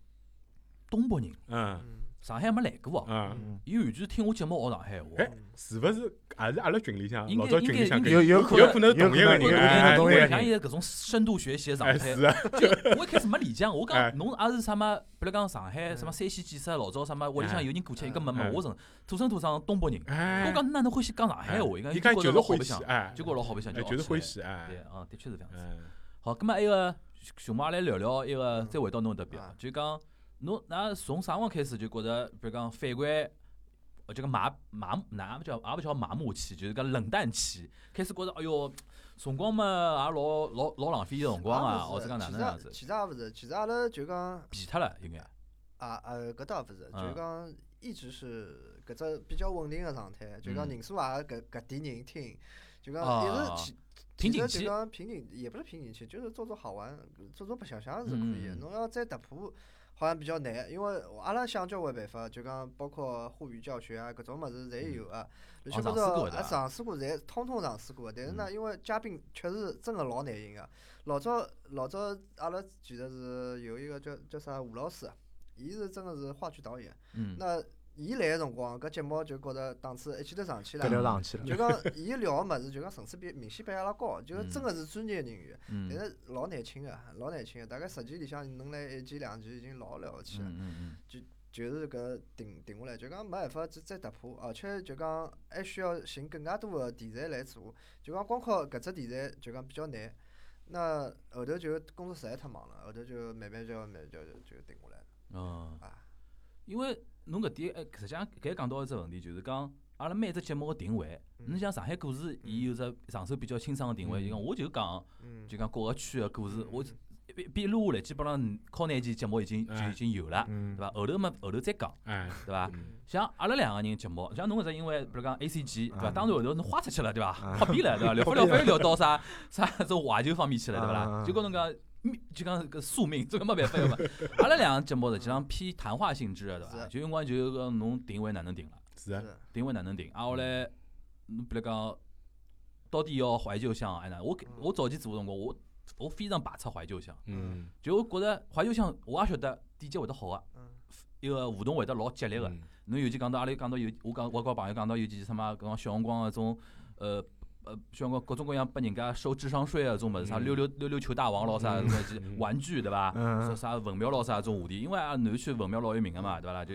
东北人。嗯。上海没来过哦，伊完全听我节目学上海话。哎，是勿是也是阿拉群里向老早群里向有有有可能同一个人，像伊搿种深度学习状态。就我一开始没理解，我讲侬也是啥么？比如讲上海什么山西建设老早什么屋里向有人过去，一个没没我成土生土长东北人。我讲哪能欢喜讲上海话？伊讲就是欢喜，就觉老好白相，就是欢喜。哎，对啊，的确是这样子。好，咁么埃个熊猫来聊聊一个，再回到侬搿边，就讲。侬那从啥辰光开始就觉着，比如讲反观，呃，这个麻麻，哪不叫也勿叫麻木期，就是讲冷淡期，开始觉着，哎哟，辰光嘛也老老老浪费辰光啊，或者讲哪能样子？其实也勿是，其实阿拉就讲疲脱了，应该。啊呃，搿倒勿是，就讲一直是搿只比较稳定个状态，就讲人数也搿搿点人听，就讲一直瓶颈期，就讲瓶颈也不是瓶颈期，就是做做好玩，做做白相相是可以，侬要再突破。好像比较难，因为阿拉想交关办法，就讲包括沪语教学啊，搿种物事侪有啊。乱七八糟，啊，尝试过，侪通通尝试过。但是呢，因为嘉宾确实真个老难寻个。老早老早，阿拉其实是有一个叫叫啥吴老师，伊是真个是话剧导演。嗯。那伊来个辰光，搿节目就觉着档次一记头上去了。搿上去了。就讲伊聊个物事，就讲层次比明显比阿拉高，就真个是专业人员。嗯。但是老难请个，老难请个，大概十期里向能来一期两期已经老了勿起了。就就是搿定定下来，就讲没办法再再突破，而且就讲还需要寻更加多个题材来做。就讲光靠搿只题材就讲比较难。那后头就工作实在太忙了，后头就慢慢就慢慢就就定下来了。嗯。啊。因为侬搿点，哎，实际上搿讲到一只问题，就是讲阿拉每只节目个定位。侬像上海故事，伊有只上手比较清爽个定位，就讲我就讲，就讲各个区个故事，我一一录下来，基本上靠廿期节目已经就已经有了，对伐？后头嘛，后头再讲，对伐？像阿拉两个人节目，像侬搿只，因为比如讲 A C G，对伐？当然后头侬花出去了，对伐？花边了，对伐？聊不聊不聊到啥啥种怀旧方面去了，对伐？啦？就跟侬讲。就讲搿宿命，这个没办法个嘛。阿拉两个节目实际上偏谈话性质个，对伐？就辰光就讲侬定位哪能定了？是啊。定位哪能定？啊，后来侬比如讲，到底要怀旧向还是哪？我我早期做个辰光，我我非常排斥怀旧向。嗯。就觉着怀旧向，我也晓得点击会得好个，一个互动会得老激烈个。侬尤其讲到阿拉讲到有，我讲我跟朋友讲到尤其什么，讲小辰光个种呃。呃，像个各种各样拨人家收智商税啊，种物事啥溜溜溜溜球大王咯啥，什么玩具对伐？啥啥文庙咯啥种话题，因为阿拉南区文庙老有名个嘛，对伐啦？就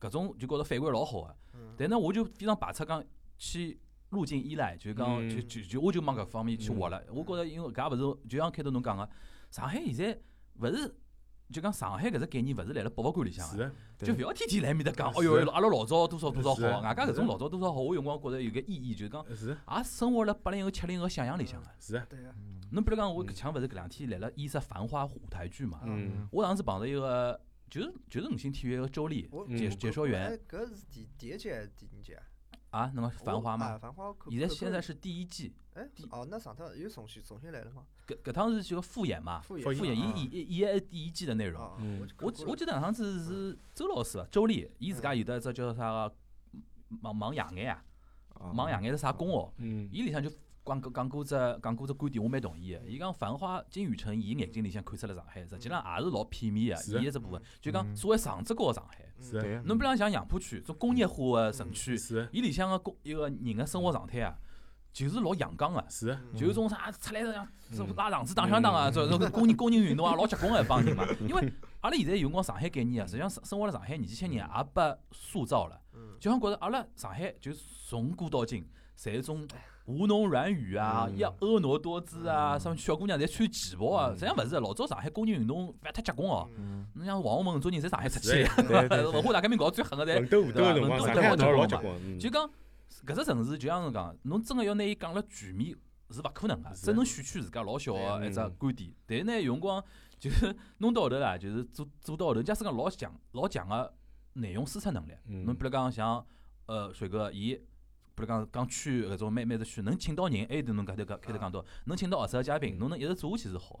搿种就觉着反馈老好个。但呢，我就非常排斥讲去路径依赖，就讲就就就我就往搿方面去活了。我觉着因为搿也勿是，就像开头侬讲个，上海现在勿是。就讲上海搿只概念勿是辣辣博物馆里向个，就勿要天天来面搭讲，哦哟，阿拉老早多少多少好，外加搿种老早多少好，我辰光觉着有个意义，就是讲，也生活辣八零后、七零后想象里向个。是啊，对个。侬比如讲，我搿腔勿是搿两天来了演只《繁花》舞台剧嘛？我上次碰着一个，就是就是五星体育个周丽解解说员。搿是第第一季还是第二季啊？啊，那么繁花嘛，繁花现在现在是第一季。哎，哦，那上趟又重新重新来了吗？搿搿趟是就个复演嘛，复演，伊演演第一季的内容。我我记得上趟子是周老师，周丽，伊自家有的只叫啥个盲盲哑眼啊，盲哑眼是啥功哦？伊里向就讲讲过只讲过只观点，我蛮同意的。伊讲繁花金宇澄，伊眼睛里向看出了上海，实际上也是老片面的，伊一只部分，就讲所谓上只高上海。是，侬比方像杨浦区，种工业化个城区，伊里向个工一个人个生活状态啊，就是老阳刚个，是，就是种啥出来像拉场子打相打啊，这这工人工人运动啊，老结棍个一帮人嘛。因为阿拉现在有光上海概念啊，实际上生生活辣上海年纪轻人也被塑造了，就像觉着阿拉上海就从古到今，侪是种。吴侬软语啊，要婀娜多姿啊，什么小姑娘侪穿旗袍啊，实际上勿是，老早上海工人运动勿要太结棍哦。侬像王洪文搿种人，侪上海出去，文化大革命搞最狠个侪，对伐？文都都老结棍。就讲搿只城市，就像侬讲，侬真个要拿伊讲了全面是勿可能个，只能选取自家老小个一只观点。但是呢，有辰光就是弄到后头啦，就是做做到后头，假使讲老强老强个内容输出能力。侬比如讲像呃水哥伊。比如讲讲区搿种每每只区能请到人，还有侬搿头讲开头讲到，能请到合适个嘉宾，侬能一直做下去是好。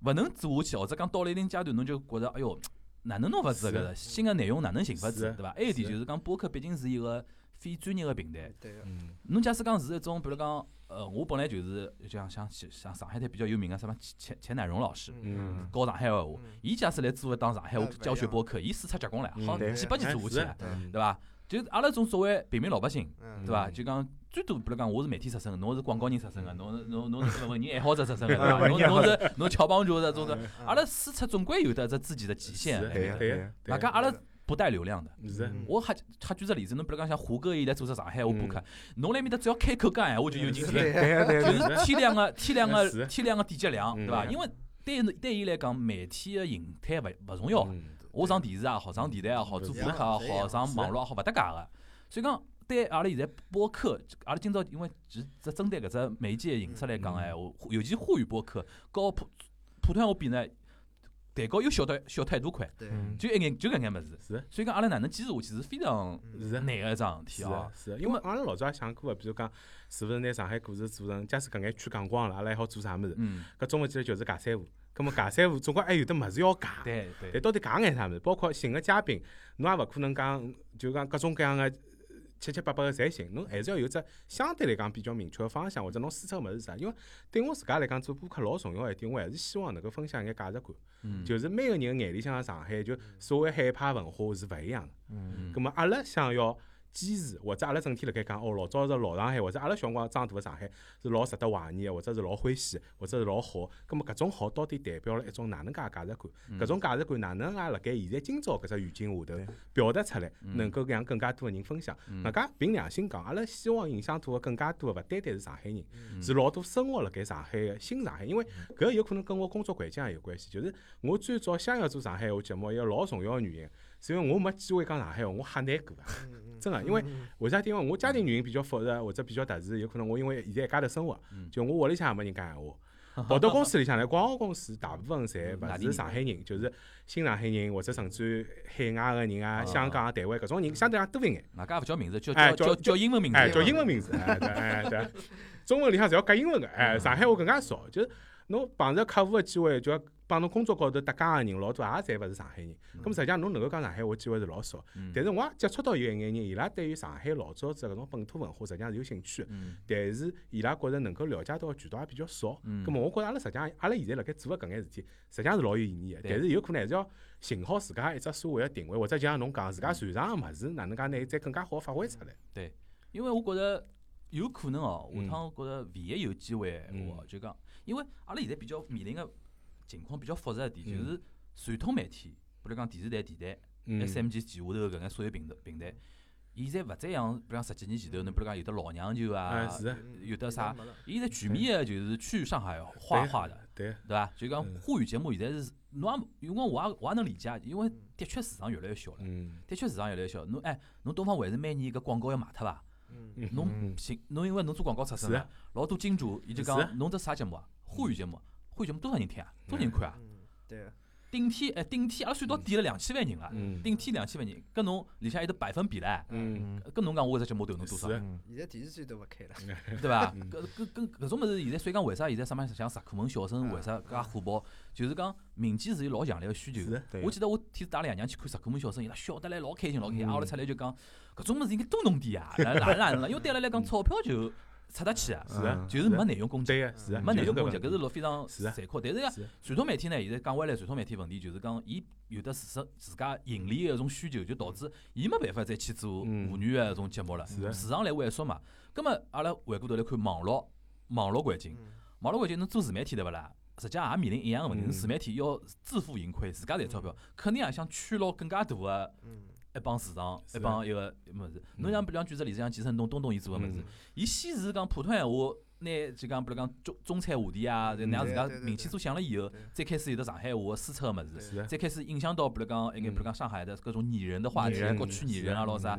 勿能做下去，或者讲到了一定阶段，侬就觉着哎哟，哪能弄勿子搿个新个内容哪能寻勿子，对伐？还有一点就是讲博客毕竟是一个非专业个平台。对侬假使讲是一种，比如讲，呃，我本来就是就像像像上海滩比较有名个什么钱钱乃荣老师，嗯教上海话，伊假使来做一档上海话教学播客，伊输出结棍唻，好几百集做下去，对伐？就阿拉种所谓平民老百姓，对伐？就讲最多，比如讲，我是媒体出身，侬是广告人出身个，侬是侬侬是文人爱好者出身个，对伐？侬侬是侬乔帮主的种的，阿拉输出总归有的只自己的极限。对对。外加阿拉不带流量的。我还还举只例子，侬比如讲像胡歌伊来做只上海话播客，侬那面搭只要开口讲闲话就有人听，就是天量个天量个天量个点击量，对伐？因为对对伊来讲，媒体个形态勿勿重要。我上电视也好，上电台也好，做播客也好，上网络也好，勿搭界个。所以讲，对阿拉现在播客，阿拉今朝因为只只针对搿只媒介形式来讲闲话，尤其沪语播客，和普普通话比呢，蛋糕又小得小太多块，就一眼就搿眼物事。是。所以讲，阿拉哪能坚持下去是非常难个一桩事体啊。是。因为阿拉老早也想过，比如讲，是勿是拿上海故事做成，假使搿眼区讲光了，阿拉还好做啥物事？嗯。搿中文记来就是尬三胡。葛末尬三胡总归还有得物事要尬，对对。但到底尬眼啥物事？包括寻个嘉宾，侬也勿可能讲，就讲各种各样个七七八八个侪行，侬还是要有只相对来讲比较明确个方向，或者侬输出个物事啥？因为对我自家来讲做播客老重要一点，我还是希望能够分享一眼价值观。嗯。就是每个人眼里向个上海，就所谓海派文化是勿一样个。嗯。咁么阿拉想要。坚持，或者阿拉整天辣盖讲哦，老早是老上海，或者阿拉小辰光长大个上海是老值得怀念个，或者是老欢喜，或者是老好。咁么搿种好到底代表了一种哪能介价值观？搿种价值观哪能介辣盖现在今朝搿只语境下头表达出来，能够让更加多个人分享？大家凭良心讲，阿拉希望影响到个更加多个，勿单单是上海人，是老多生活辣盖上海个新上海。因为搿有可能跟我工作环境也有关系。就是我最早想要做上海话节目，一个老重要个原因，是因为我没机会讲上海话，我吓难过啊。真个，因为为啥？因为我家庭原因比较复杂，或者比较特殊，有可能我因为现在一家头生活，就我屋里向也没人讲闲话。跑到公司里向来，广告公司大部分侪勿是上海人，就是新上海人或者甚至海外个人啊，香港、台湾搿种人相对上多一眼。哪家勿叫名字，叫叫叫英文名字。哎，叫英文名字。哎对哎对，中文里向侪要讲英文个。哎，上海话更加少，就是侬碰着客户个机会就要。帮侬工作高头搭界个人老多，也侪勿是上海人。咁实际上侬能够讲上海话机会是老少。但是我也接触到有一眼人，伊拉对于上海老早子搿种本土文化实际上是有兴趣。但是伊拉觉着能够了解到个渠道也比较少。咁么我觉着阿拉实际上阿拉现在辣盖做个搿眼事体，实际上是老有意义个。但是有可能还是要寻好自家一只所谓个定位，或者就像侬讲自家擅长个物事，哪能介拿伊再更加好发挥出来。对，因为我觉着有可能哦，下趟我觉着唯一有机会我，就讲，因为阿拉现在比较面临个。情况比较复杂一点，就是传统媒体，比如讲电视台、电台、SMG 旗下头搿眼所有平台平台，现在勿再像，比如讲十几年前头，侬比如讲有的老娘舅啊，有的啥，现在全面的就是去上海话化的，对。对。伐？就讲沪语节目现在是，侬也，因为我也我也能理解，因为的确市场越来越小了，的确市场越来越小。侬哎，侬东方卫视每年搿广告要卖脱伐？侬行，侬因为侬做广告出身嘛，老多金主，伊就讲侬这啥节目啊？沪语节目。会节目多少人听啊？多少人看啊？对。顶天哎，顶天阿拉算到点了两千万人了。顶天两千万人，跟侬里向有得百分比唻。嗯。跟侬讲，我只节目投侬多少？现在电视剧都勿开了。对伐？搿搿搿搿种物事，现在所以讲，为啥现在上面像石库门小生为啥介火爆？就是讲民间是有老强烈个需求。我记得我天带拉爷娘去看石库门小生，伊拉笑得来老开心老开心。挨下来出来就讲，搿种物事应该多弄点啊！哪哪哪能？因为对阿拉来讲，钞票就。出得去啊，是啊，就是没内容攻击，是没内容攻击，搿是老非常残酷。但是呢传统媒体呢，现在讲回来，传统媒体问题就是讲，伊有的自身自家盈利个一种需求，就导致伊没办法再去做妇女个一种节目了。市场来萎缩嘛。葛末阿拉回过头来看网络，网络环境，网络环境侬做自媒体对勿啦？实际也面临一样个问题，自媒体要自负盈亏，自家赚钞票，肯定也想圈牢更加大个。一帮市场，一帮一个么子。侬像比如讲举只例子，像季承东东东伊做个么子，伊先是讲普通闲话，拿就讲比如讲中中产话题啊，那样自家名气做响了以后，再开始有的上海话输出个么子，再开始影响到比如讲一眼比如讲上海的各种拟人的话题，各区拟人啊老啥。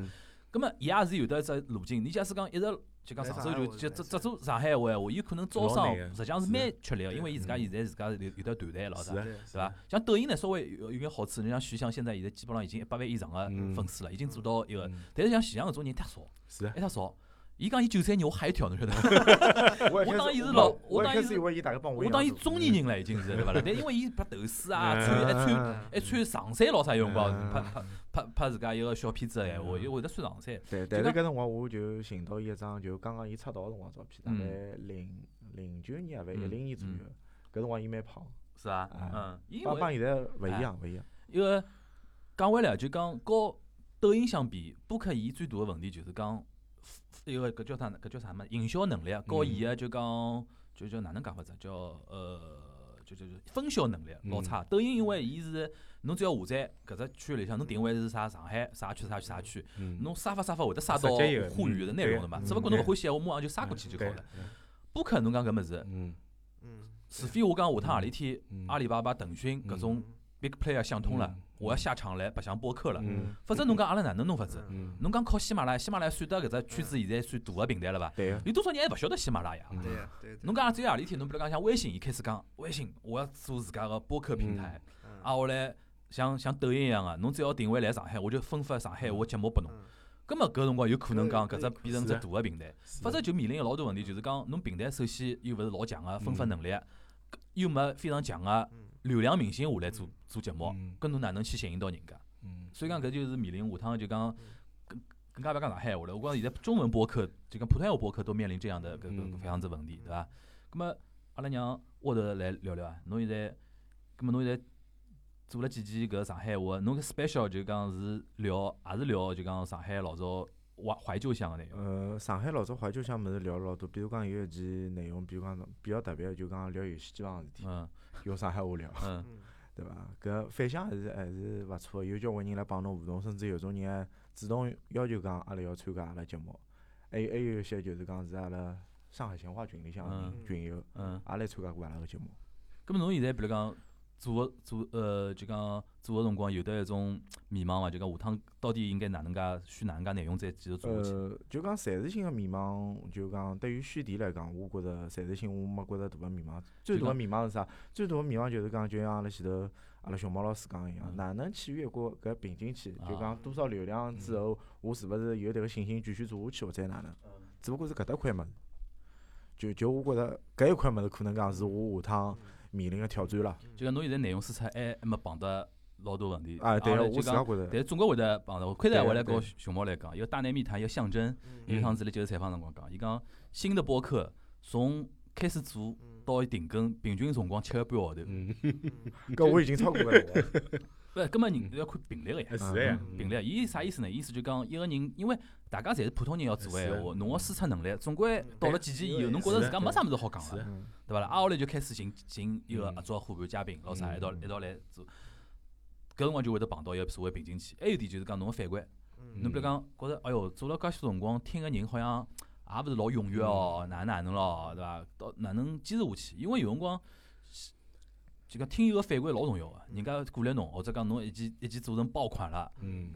葛末伊也是有的一只路径。你假使讲一直就讲上手就就只只做上海话闲话，有可能招商实际上是蛮吃力个，因为伊自家现在自家有有得团队咾啥，对伐？像抖音呢，稍微有有眼好处，你像徐翔现在现在基本上已经一百万以上个粉丝了，已经做到一个。但是像徐翔搿种人太少，是太少。伊讲伊九三年，我吓一跳，侬晓得伐？我当伊是老，我当伊是，我当伊中年人了，已经是对伐？但 因为伊拍头饰啊，穿还穿还穿长衫老啥有辰光拍拍拍拍自家一个小片子个闲话，又会得穿长衫。对，但是搿辰光我就寻到伊一张，就刚刚伊出道辰光照片，大概零零九年啊，勿一零年左右，搿辰光伊蛮胖。是啊，嗯，帮帮现在勿一样，勿一样。因为讲回来就讲，和抖音相比，播客伊最大个问题就是讲。一个搿叫啥？搿叫啥？么？营销能力，高伊个就讲，就叫哪能讲法子？叫呃，就就就分销能力老差。抖音因为伊是，侬只要下载搿只区里向，侬定位是啥？上海啥？区啥？区啥？区？侬刷发刷发会得刷到沪语的内容的嘛？只勿过侬勿欢喜，我马上就刷过去就好了。播客侬讲搿物事，除非我讲下趟何里天，阿里巴巴、腾讯搿种 big player 想通了。我要下场来白相播客了，否则侬讲阿拉哪能弄法子？侬讲靠喜马拉雅，喜马拉雅算得搿只圈子现在算大个平台了伐？有多少人还勿晓得喜马拉雅？侬讲只有何里天，侬比如讲像微信，伊开始讲微信，我要做自家个播客平台，啊，我来像像抖音一样个，侬只要定位来上海，我就分发上海话节目拨侬。葛末搿辰光有可能讲搿只变成只大个平台，否则就面临个老多问题，就是讲侬平台首先又勿是老强个分发能力，又没非常强个。流量明星下来做做节目，搿侬哪能去吸引到人家？所以讲搿就是面临下趟就讲更更加勿要讲上海话了。我讲现在中文播客，就讲普通话播客都面临这样的搿搿搿样子问题，对伐？葛么阿拉娘沃头来聊聊啊。侬现在，葛么侬现在做了几期搿上海话，侬搿 special 就讲是聊，也是聊就讲上海老早怀怀旧向个内容。呃，上海老早怀旧向物事聊了老多，比如讲有一期内容，比如讲比较特别，就讲聊游戏机房事体，用上海话聊。嗯。对伐？搿反响还是还是勿错个，有交关人来帮侬互动，甚至有种人还主动要求讲阿拉要参加阿拉节目。还有还有一些就是讲是阿拉上海闲话群里向群友，也来参加过阿拉个节目。搿么侬现在比如讲？做个做呃，就讲做个辰光有得一种迷茫伐？就讲下趟到底应该哪能介选哪能介内容再继续做下去？呃，就讲暂时性个迷茫，就讲对于选题来讲，我觉着暂时性我没觉着大个迷茫。最大个迷茫是啥？最大个迷茫就是讲，就像阿拉前头阿拉熊猫老师讲一样，哪能去越过搿瓶颈期？就讲多少流量之后，我是勿是有迭个信心继续做下去，或者哪能？只不过是搿搭块物事，就就我觉着搿一块物事可能讲是我下趟。面临个挑战了，就讲侬现在内容输出还还没碰到老多问题啊，对我自家觉着，但是总归会得碰到。开头我来跟熊猫来讲，一个大内密谈，一个象征。有趟子来接受采访辰光讲，伊讲新的播客从开始做到停更，平均辰光七个半号头。搿我已经超过了。勿，根本人要看频率个呀。是呀，频率。伊啥意思呢？意思就讲一个人，因为大家侪是普通人要做个闲话，侬个输出能力总归到了几级以后，侬觉着自家没啥物事好讲了，对伐啦？啊，后来就开始寻寻一个合作伙伴、嘉宾，老啥一道一道来做。搿辰光就会得碰到一个所谓瓶颈期。还有点就是讲侬个反馈，侬比如讲觉着，哎哟，做了介许多辰光，听个人好像也勿是老踊跃哦，哪哪能咯，对伐？到哪能坚持下去？因为有辰光。就讲听友个反馈老重要个，人家鼓励侬，或者讲侬一期一期做成爆款了，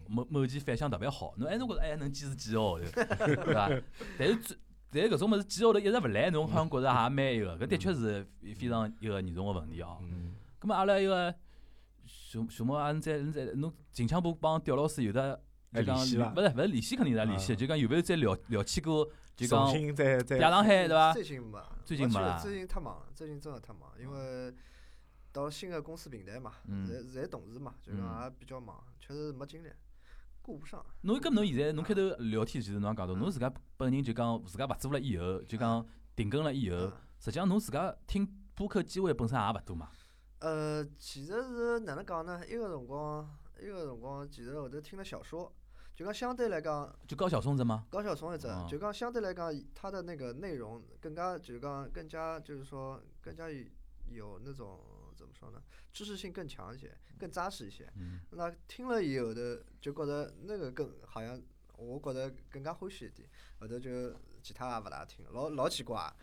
某某期反响特别好，侬还是觉着哎能坚持几个号头，对伐？但是最但是搿种物事几个号头一直勿来，侬好像觉着也蛮一个，搿的确是非常一个严重个问题哦。咁么阿拉一个熊熊猫啊，在在侬近腔部帮刁老师有的就讲，勿是勿是联系肯定是联系，就讲有没有再聊聊起过？就讲亚上海对伐？最近没，最近没最近太忙了，最近真的太忙，因为。到新个公司平台嘛，侪侪同事嘛，就讲也比较忙，确实没精力，顾不上。侬搿侬现在侬开头聊天其实侬也讲到，侬自家本人就讲自家勿做了以后，就讲停更了以后，实际上侬自家听播客机会本身也勿多嘛。呃，其实是哪能讲呢？一个辰光，一个辰光，其实后头听了小说，就讲相对来讲，就高晓松只吗？高晓松一只，就讲相对来讲，他的那个内容更加，就是讲更加，就是说更加有那种。怎么说呢？知识性更强一些，更扎实一些。那听了以后的，就觉得那个更好像，我觉得更加欢喜一点。后头就其他也勿大听，老老奇怪，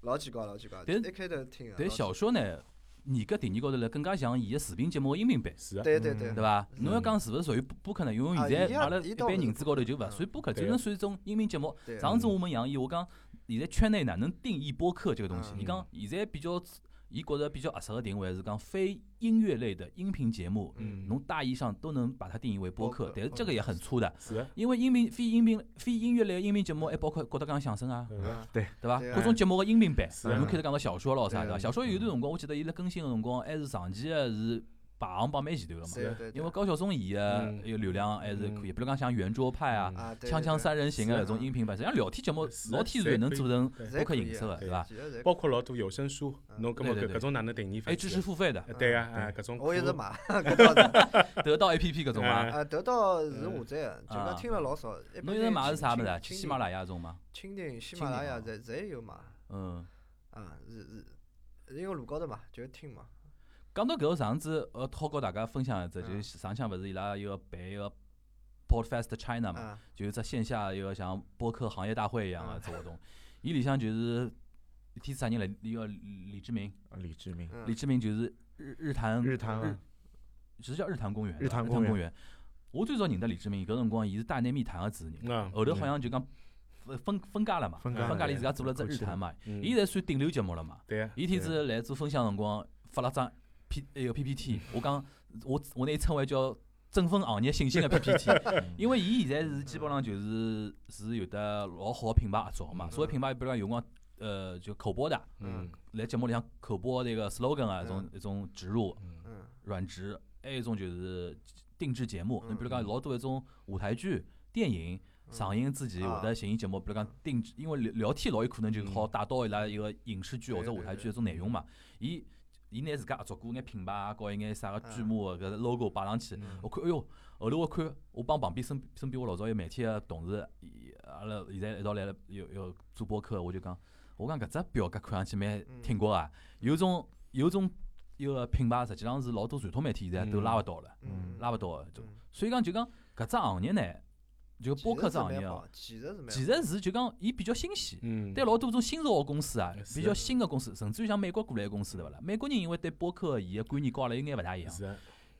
老奇怪，老奇怪。但一开头听。但小说呢，你搿定义高头来更加像伊个视频节目个音频版。是啊。对对对。对伐？侬要讲是勿是属于播客呢？因为现在阿拉一般认知高头就勿属于播客，只能属于一种音频节目。上次我们杨毅，我讲现在圈内哪能定义播客这个东西？你讲现在比较。伊觉得比较合适的定位是讲非音乐类的音频节目，侬大意上都能把它定义为播客，但是这个也很粗的，因为音频非音频非音乐类的音频节目还包括郭德纲相声啊，对对。吧？各种节目个音频版，侬开始讲到小说咯啥对伐？小说有段辰光，我记得伊辣更新的辰光还是长期的是。排行榜蛮前头个嘛，因为高晓松伊个流量还是可以，比如讲像圆桌派啊、锵锵三人行个那种音频版，实际上聊天节目老天然能做成播客形式个，对伐？包括老多有声书，侬搿么搿种哪能定义？还支持付费的？对啊，哎，搿种我一直 买，得到 A P P 搿种嘛？啊，得到是下载，就讲听了老少。侬一直买是啥物事？喜马拉雅种吗？蜻蜓、喜马拉雅侪侪有嘛？嗯。啊，是是，因为路高头嘛，就听嘛。讲到搿个上次，呃，好跟大家分享一只，就是上腔勿是伊拉一个办一个 Podfest China 嘛，就是只线下一个像播客行业大会一样个只活动。伊里向就是一天啥人来？一个李志明。李志明。李志明就是日日坛。日坛。其实叫日坛公园。日坛公园。我最早认得李志明，搿辰光伊是大内密谈个主持人。后头好像就讲分分分家了嘛，分家里自家做了只日坛嘛。伊现在算顶流节目了嘛。对伊天子来做分享辰光发了张。P 一个 PPT，我讲我我拿伊称为叫振奋行业信心的 PPT，因为伊现在是基本上就是是有的老好品牌合作嘛，所谓品牌比如讲有光呃就口播的，嗯，来节目里向口播那个 slogan 啊，一种一种植入，嗯，软植，还有一种就是定制节目，你比如讲老多一种舞台剧、电影。上映之前会得寻伊节目，比如讲定制，因为聊聊天老有可能就好带到伊拉一个影视剧或者舞台剧一种内容嘛。伊伊拿自家合作过眼品牌啊，搞一眼啥个剧目搿 logo 摆上去，我看，哎哟，后头我看，我帮旁边身身边我老早有媒体个同事，阿拉现在一道来了，有有做播客，我就讲，我讲搿只表格看上去蛮挺过啊，有种有种一个品牌，实际上是老多传统媒体现在都拉勿到了，拉勿到个，所以讲就讲搿只行业呢。就播客这行业哦，其实是就讲伊比较新鲜，对老多种新造个公司啊，比较新个公司，甚至于像美国过来个公司对勿啦？美国人因为对播客伊个观念跟阿拉有眼勿大一样。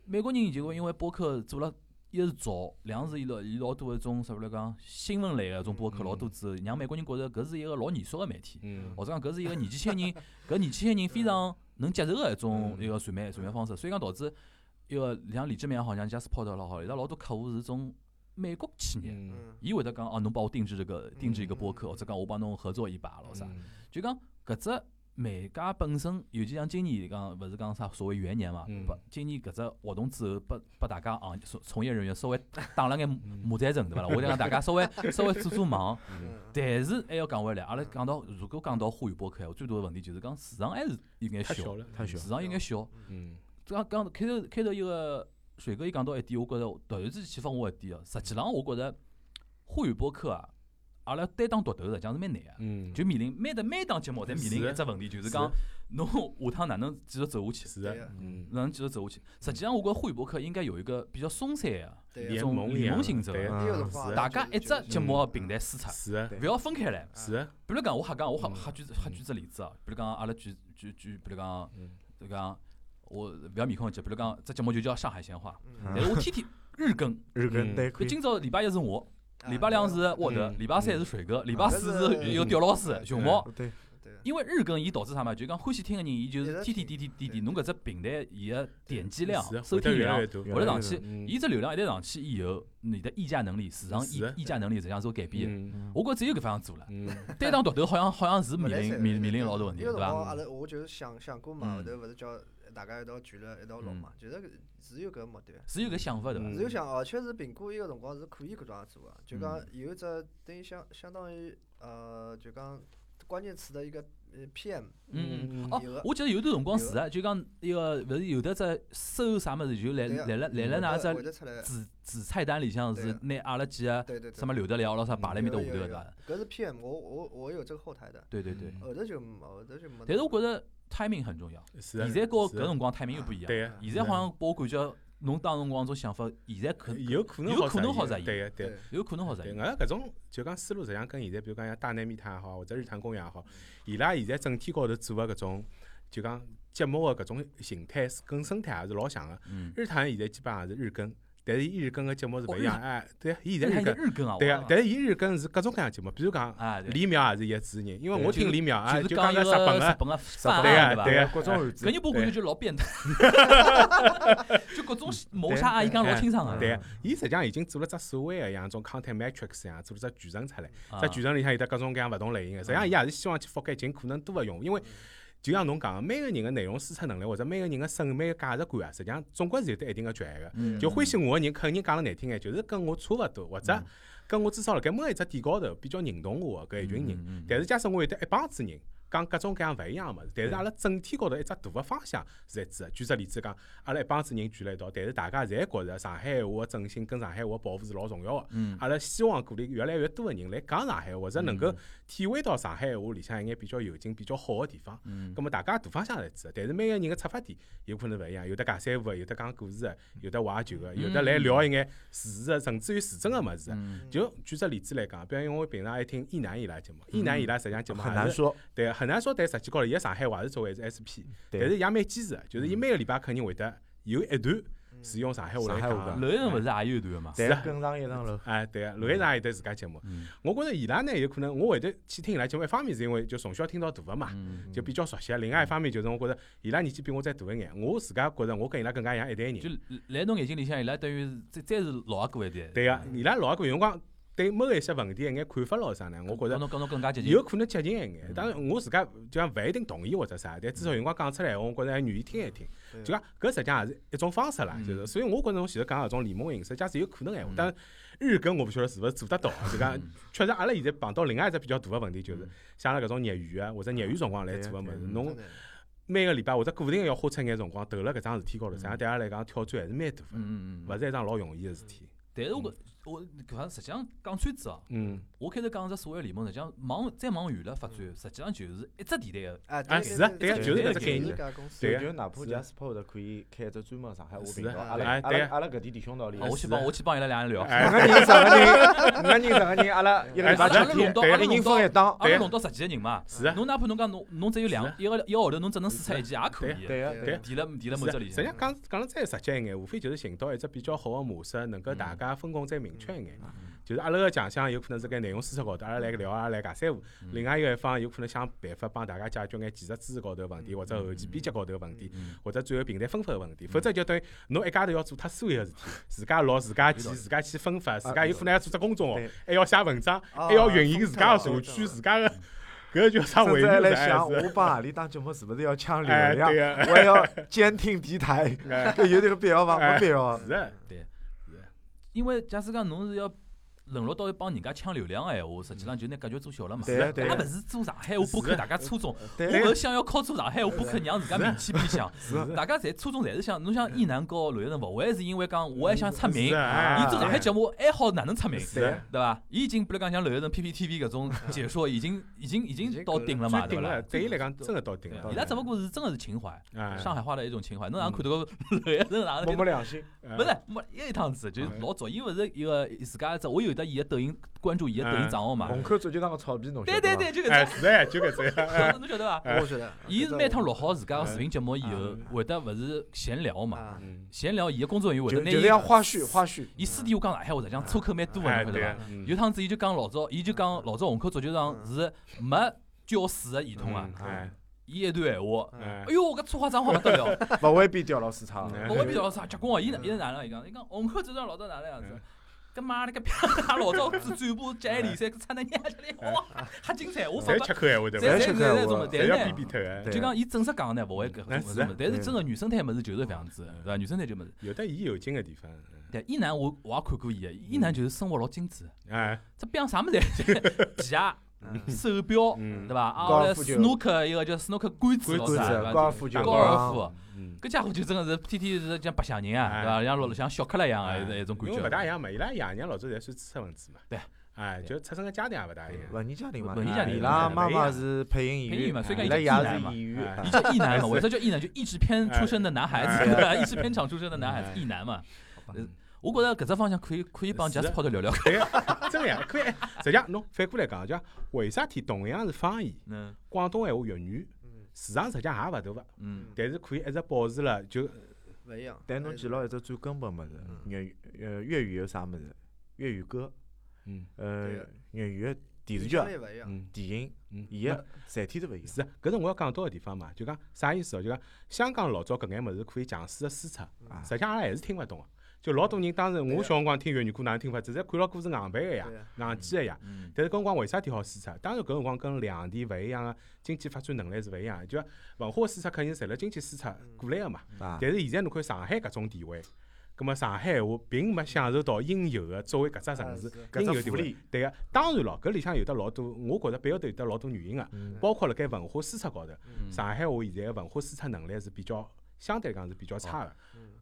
美国人就会因为播客做了一是早，两是伊老伊老多一种啥物来讲新闻类个种播客老多之后，让美国人觉着搿是一个老严肃个媒体，或者讲搿是一个年纪轻人，搿年纪轻人非常能接受个一种一个传媒传媒方式，所以讲导致一个像李志明好像加斯泡特老好，伊拉老多客户是种。美国企业，伊会得讲哦，侬帮我定制这个定制一个播客，或者讲我帮侬合作一把咯啥？就讲搿只媒介本身，尤其像今年讲，勿是讲啥所谓元年嘛？不，今年搿只活动之后，拨拨大家啊，从从业人员稍微打了眼马赛阵，对伐？我讲大家稍微 稍微做做忙，但是还要讲回来，阿拉讲到如果讲到沪语播客，最多的问题就是讲市场还是有眼小，市场有眼小。嗯，刚刚开头开头一个。水哥伊讲到一点，我觉着突然之间启发我一点哦。实际上，我觉着沪语播客啊，阿拉担当独头实际上是蛮难个。嗯。就面临每的每档节目，侪面临一只问题，就是讲侬下趟哪能继续走下去？是的。嗯。哪能继续走下去？实际上，我觉沪语播客应该有一个比较松散个联盟联盟性质个，大家一只节目平台输出，是勿要分开来。是。比如讲，我瞎讲，我瞎瞎举瞎举只例子哦。比如讲，阿拉举举举，比如讲，就讲。我勿要面孔记，比如讲，这节目就叫上海闲话，但是我天天日更，日更对。今朝礼拜一是我，礼拜两是沃德，礼拜三是水哥，礼拜四是有刁老师、熊猫。对。因为日更，伊导致啥嘛？就讲欢喜听个人，伊就是天天点点点点，侬搿只平台伊个点击量、收听量会得上去，伊只流量一旦上去以后，你的议价能力、市场议议价能力实际上是有改变个。我觉只有搿方样做了，单打独斗好像好像是面临面面临老多问题，对伐？阿拉我就是想想过嘛，后头勿是叫。大家一道聚了一道录嘛，就是是有搿个目的，是有搿想法对伐？是有想，而且是评估伊个辰光是可以搿种样做个，就讲有只等于相相当于呃，就讲关键词的一个呃 PM。嗯嗯哦，我记得有段辰光是啊，就讲一个勿是有的只搜啥物事，就来来了来了哪只子子菜单里向是拿阿拉几个什么刘德了啥摆辣面搭下头对伐？搿是 PM，我我我有这个后台的。对对对。后头就后头就没。但是我觉着。timing 很重要，现在跟搿辰光 timing 又不一样。对现在好像拨我感觉，侬当辰光种想法，现在可有可能有可能好实现。对对，有可能好实现。俺搿种就讲思路，实际上跟现在，比如讲像大内密探也好，或者日坛公园也好，伊拉现在整体高头做个搿种，就讲节目个搿种形态跟生态也是老像个。日坛现在基本上是日更。但是伊日更个节目是勿一样，哎，对，伊现在日更，对啊，但是伊日更是各种各样节目，比如讲李淼也是一个主持人，因为我听李淼啊，就讲个日本个，对啊，对啊，各种搿人播感觉就老变态，就各种谋杀啊，伊讲老清爽个，对啊，伊实际上已经做了只所谓个像种 content matrix 一样，做了只矩阵出来，在矩阵里向有得各种各样勿同类型个，实际上伊也是希望去覆盖尽可能多个用户，因为。就像侬讲个，每个人个内容输出能力或者每个人个审美价值观啊，实际上总归是有得一定个局限个。就欢喜我个人，肯定讲了难听眼，就是跟我差勿多，或者跟我至少辣盖某一只点高头比较认同我个搿一群人。但是假使我有得一帮子人。讲各种各样勿一样个物事，但是阿拉整体高头一只大个方向是一致个。举只例子讲，阿拉一帮子人聚辣一道，但是大家侪觉着上海闲话个振兴跟上海话保护是老重要个。阿拉希望鼓励越来越多个人来讲上海话，或者能够体会到上海闲话里向一眼比较有劲、比较好个地方。嗯。么大家大方向是一致个，但是每个人个出发点有可能勿一样，有的讲三胡个，有的讲故事个，有的怀旧个，有的来聊一眼时事个，甚至于时政个物事。就举只例子来讲，比如因为我平常爱听一南伊拉节目，一南伊拉实际上节目很难说，对，很难说，但实际高伊个上海话是作为是 SP，但是也蛮坚持的，就是伊每个礼拜肯定会得有一段是用上海话来讲。楼一层勿是也有一段个嘛？是跟上一层楼。哎，对个，楼一层有得自家节目。我觉着伊拉呢有可能，我会得去听伊拉节目，一方面是因为就从小听到大个嘛，就比较熟悉；另外一方面就是我觉着伊拉年纪比我再大一眼，我自家觉着我跟伊拉更加像一代人。就来侬眼睛里向，伊拉等于再再是老阿哥一代。对个，伊拉老阿哥有辰光。对某一些问题一眼看法咾啥呢？我觉着更加接近，有可能接近一眼。当然，我自家就讲勿一定同意或者啥，但至少有辰光讲出来，我觉着还愿意听一听。就讲搿实际上也是一种方式啦，就是所以我觉着侬前头讲搿种联盟形式，假使有可能闲话，但日更我勿晓得是勿是做得到。就讲确实，阿拉现在碰到另外一只比较大个问题，就是像阿拉搿种业余啊或者业余辰光来做个物事，侬每个礼拜或者固定要花出眼辰光投辣搿桩事体高头，实际上对阿拉来讲挑战还是蛮大个，勿是一桩老容易个事体。但是我。我搿方实际上讲穿子哦，嗯，我开头讲只所谓联盟，实际上往再往远了发展，实际上就是一只地带。个，啊是啊，对啊，就是一只概念，对就哪怕贾斯珀的可以开一只专门上海话频道，阿拉阿拉阿拉搿点弟兄道理，我去帮我去帮伊拉两人聊，五个人十个人，五个人十个人，阿拉一个礼拜天，天，一人分一档，阿拉弄到十几个人嘛，是啊，侬哪怕侬讲侬侬只有两一个一个号头，侬只能输出一件也可以，对啊，对，提了提了某只里，实际上讲讲了再实际一眼，无非就是寻到一只比较好个模式，能够大家分工再明确一眼。就是阿拉个强项有可能是搿内容输出高头，阿拉来聊阿拉来尬三胡。另外一个一方有可能想办法帮大家解决眼技术知识高头问题，或者后期编辑高头问题，或者最后平台分发个问题。否则就等于侬一家头要做脱所有个事体，自家录、自家剪、自家去分发，自家有可能要做只公众号，还要写文章，还要运营自家个社区、自家个。搿叫啥？现在来想，我帮何里当节目是勿是要抢流量？我还要监听电台，搿有迭个必要伐？没必要。是啊，对，是。因为假使讲侬是要。沦落到要帮人家抢流量个闲话，实际上就拿格局做小了嘛。对对。也勿是做上海话播客，大家初衷。我勿想要靠做上海话播客让自家名气变响。大家侪初衷侪是想，侬想一南高刘一成勿会是因为讲我还想出名，伊做上海节目还好哪能出名？对伐？伊已经比如讲像刘一成 PPTV 搿种解说，已经已经已经到顶了嘛，对伐？对伊来讲真个到顶了。伊拉只不过是真个是情怀，上海话的一种情怀。侬哪能看到个 刘一成哪能？没良心。勿是，没一趟子就是老早，伊勿是一个自家只，我有得伊个抖音。关注伊个抖音账号嘛？虹口足球场个草皮侬对对对，就搿只。是 哎，就搿只。侬晓得伐？我晓得。伊是每趟录好自家个视频节目以后，会得勿是闲聊嘛？闲聊，伊个工作人员会得拿伊。就花絮，花絮。伊私底下讲上海话，实际上粗口蛮多个，侬晓得伐？有趟子伊就讲老早，伊就讲老早虹口足球场是没叫水个系统啊。伊一段闲话，哎哟，搿粗话脏话勿得了。勿会比调老市场。勿会比调老市场，结棍哦！伊伊是哪能？伊讲，伊讲虹口足球场老早哪能样子？搿妈了个片，老早子转播接联赛，差那娘里哇，瞎精彩！我发觉。吃口闲话对伐？吃口闲话，但是呢，就讲伊正式讲呢，勿会搿种事但是真个原生态物事就是搿样子，对伐？原生态就物事。有的伊有劲个地方。对，伊男我我也看过伊个，一男就是生活老精致。哎。这边啥物事？皮鞋、手表，对伐？啊，来斯诺克一个叫斯诺克杆子，高尔夫球，高尔夫。搿家伙就真个是天天是像白相人啊，对伐？像老像小克拉一样个一种感觉。因为勿大一样嘛，伊拉爷娘老早侪算知识分子嘛。对。哎，就出生个家庭也勿大一样。文艺家庭嘛。文艺家庭。伊拉妈妈是配音演员嘛，所以讲伊拉爷是演员。伊叫艺男嘛，为啥叫艺男？就译制片出身 的男孩子，对伐？译制片厂出身的男孩子，艺男嘛。我觉着搿只方向可以可以帮贾斯跑头聊聊。对个，真个呀，可以。实际上，侬反过来讲，就为啥体同样是方言，广东闲话粤语。市场实际上也勿大个，嗯，但是可以一直保持了就。勿一样。但侬记牢一只最根本物事，粤语呃粤语有啥物事？粤语歌，嗯，呃粤语个电视剧，嗯，电影，嗯，伊个载体是勿一样。是，搿是我要讲到个地方嘛，就讲啥意思哦？就讲香港老早搿眼物事可以强势个输出，实际上阿拉还是听勿懂个。就老多人当时我小辰光听粤语歌哪能听法？只是看牢歌是硬背个呀，硬记个呀。但是搿辰光为啥体好输出？当然搿辰光跟两地勿一样个经济发展能力是勿一样。就文化输出肯定是随了经济输出过来个嘛。但是现在侬看上海搿种地位，葛末上海话并没享受到应有的作为搿只城市应有的福利。对个，当然咯，搿里向有得老多，我觉着背后头有得老多原因个，包括辣盖文化输出高头，上海话现在个文化输出能力是比较相对来讲是比较差个。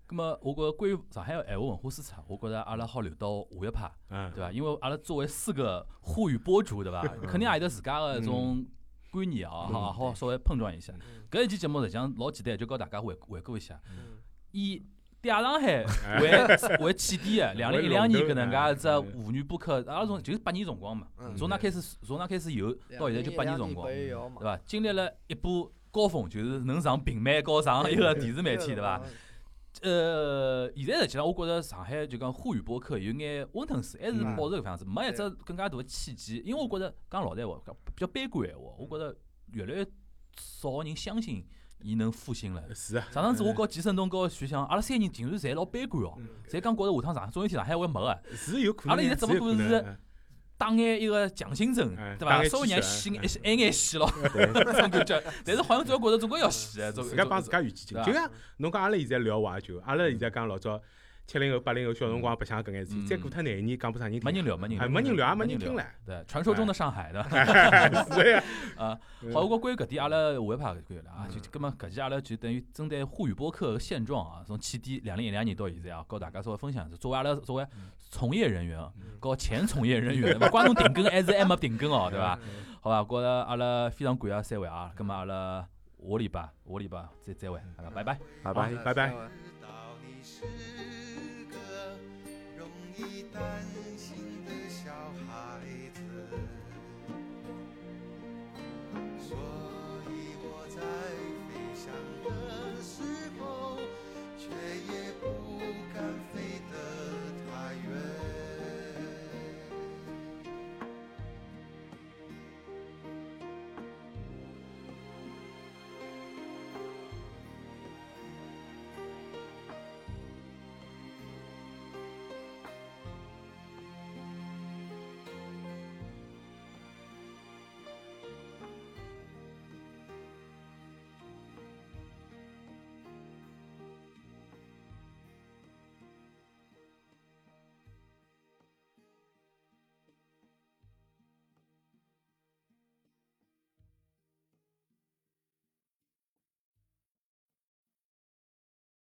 咁么，我觉着关于上海个闲话文化输出，我觉着阿拉好留到下一趴，对伐？因为阿拉作为四个沪语播主，对伐？肯定也有得自家个一种观念啊，好好稍微碰撞一下。搿一期节目实际上老简单，就告大家回回顾一下。以嗲上海为为 起点个，两零一两年搿能介一只沪语播客，阿拉从就是八年辰光嘛，从那开始，从那开始有到现在就八年辰光，对伐？经历了一波高峰，就是能上平面高上一个电视媒体，对伐？呃，现在实际上，我觉着上海就讲沪语播客有眼温吞水，还是保持搿样子，没一只更加大的契机。因为我觉着讲老实闲话，比较悲观闲话，我觉着越来越少人相信伊能复兴了。是啊。上趟子我告季胜东告徐翔，阿拉三人竟然侪老悲观哦，侪讲觉着下趟上总有一天上海会没个。是有可能。阿拉现在只不过是打眼一个强心针，对伐？稍微让洗眼挨，眼眼洗咯，这 种感觉。但是好像总要觉着总归要洗，自家帮自家预期紧。就像侬讲阿拉现在聊怀旧，阿拉现在讲老早。七零后、八零后小辰光白相搿眼事体，再过脱廿年讲不啥人听，没人聊，没人，聊没人聊，也没人听唻。对，传说中的上海的，是呀。啊，好，我关于搿点，阿拉下一趴可以了啊。就，葛末搿期阿拉就等于针对沪语播客个现状啊，从起点两零一两年到现在啊，告大家稍微分享一下。作为阿拉作为从业人员，和前从业人员，勿管侬停更还是还没停更哦，对伐？好吧，觉着阿拉非常感谢三位啊，葛末阿拉下礼拜下礼拜再再会，好拜，拜。拜，拜。拜，拜一。担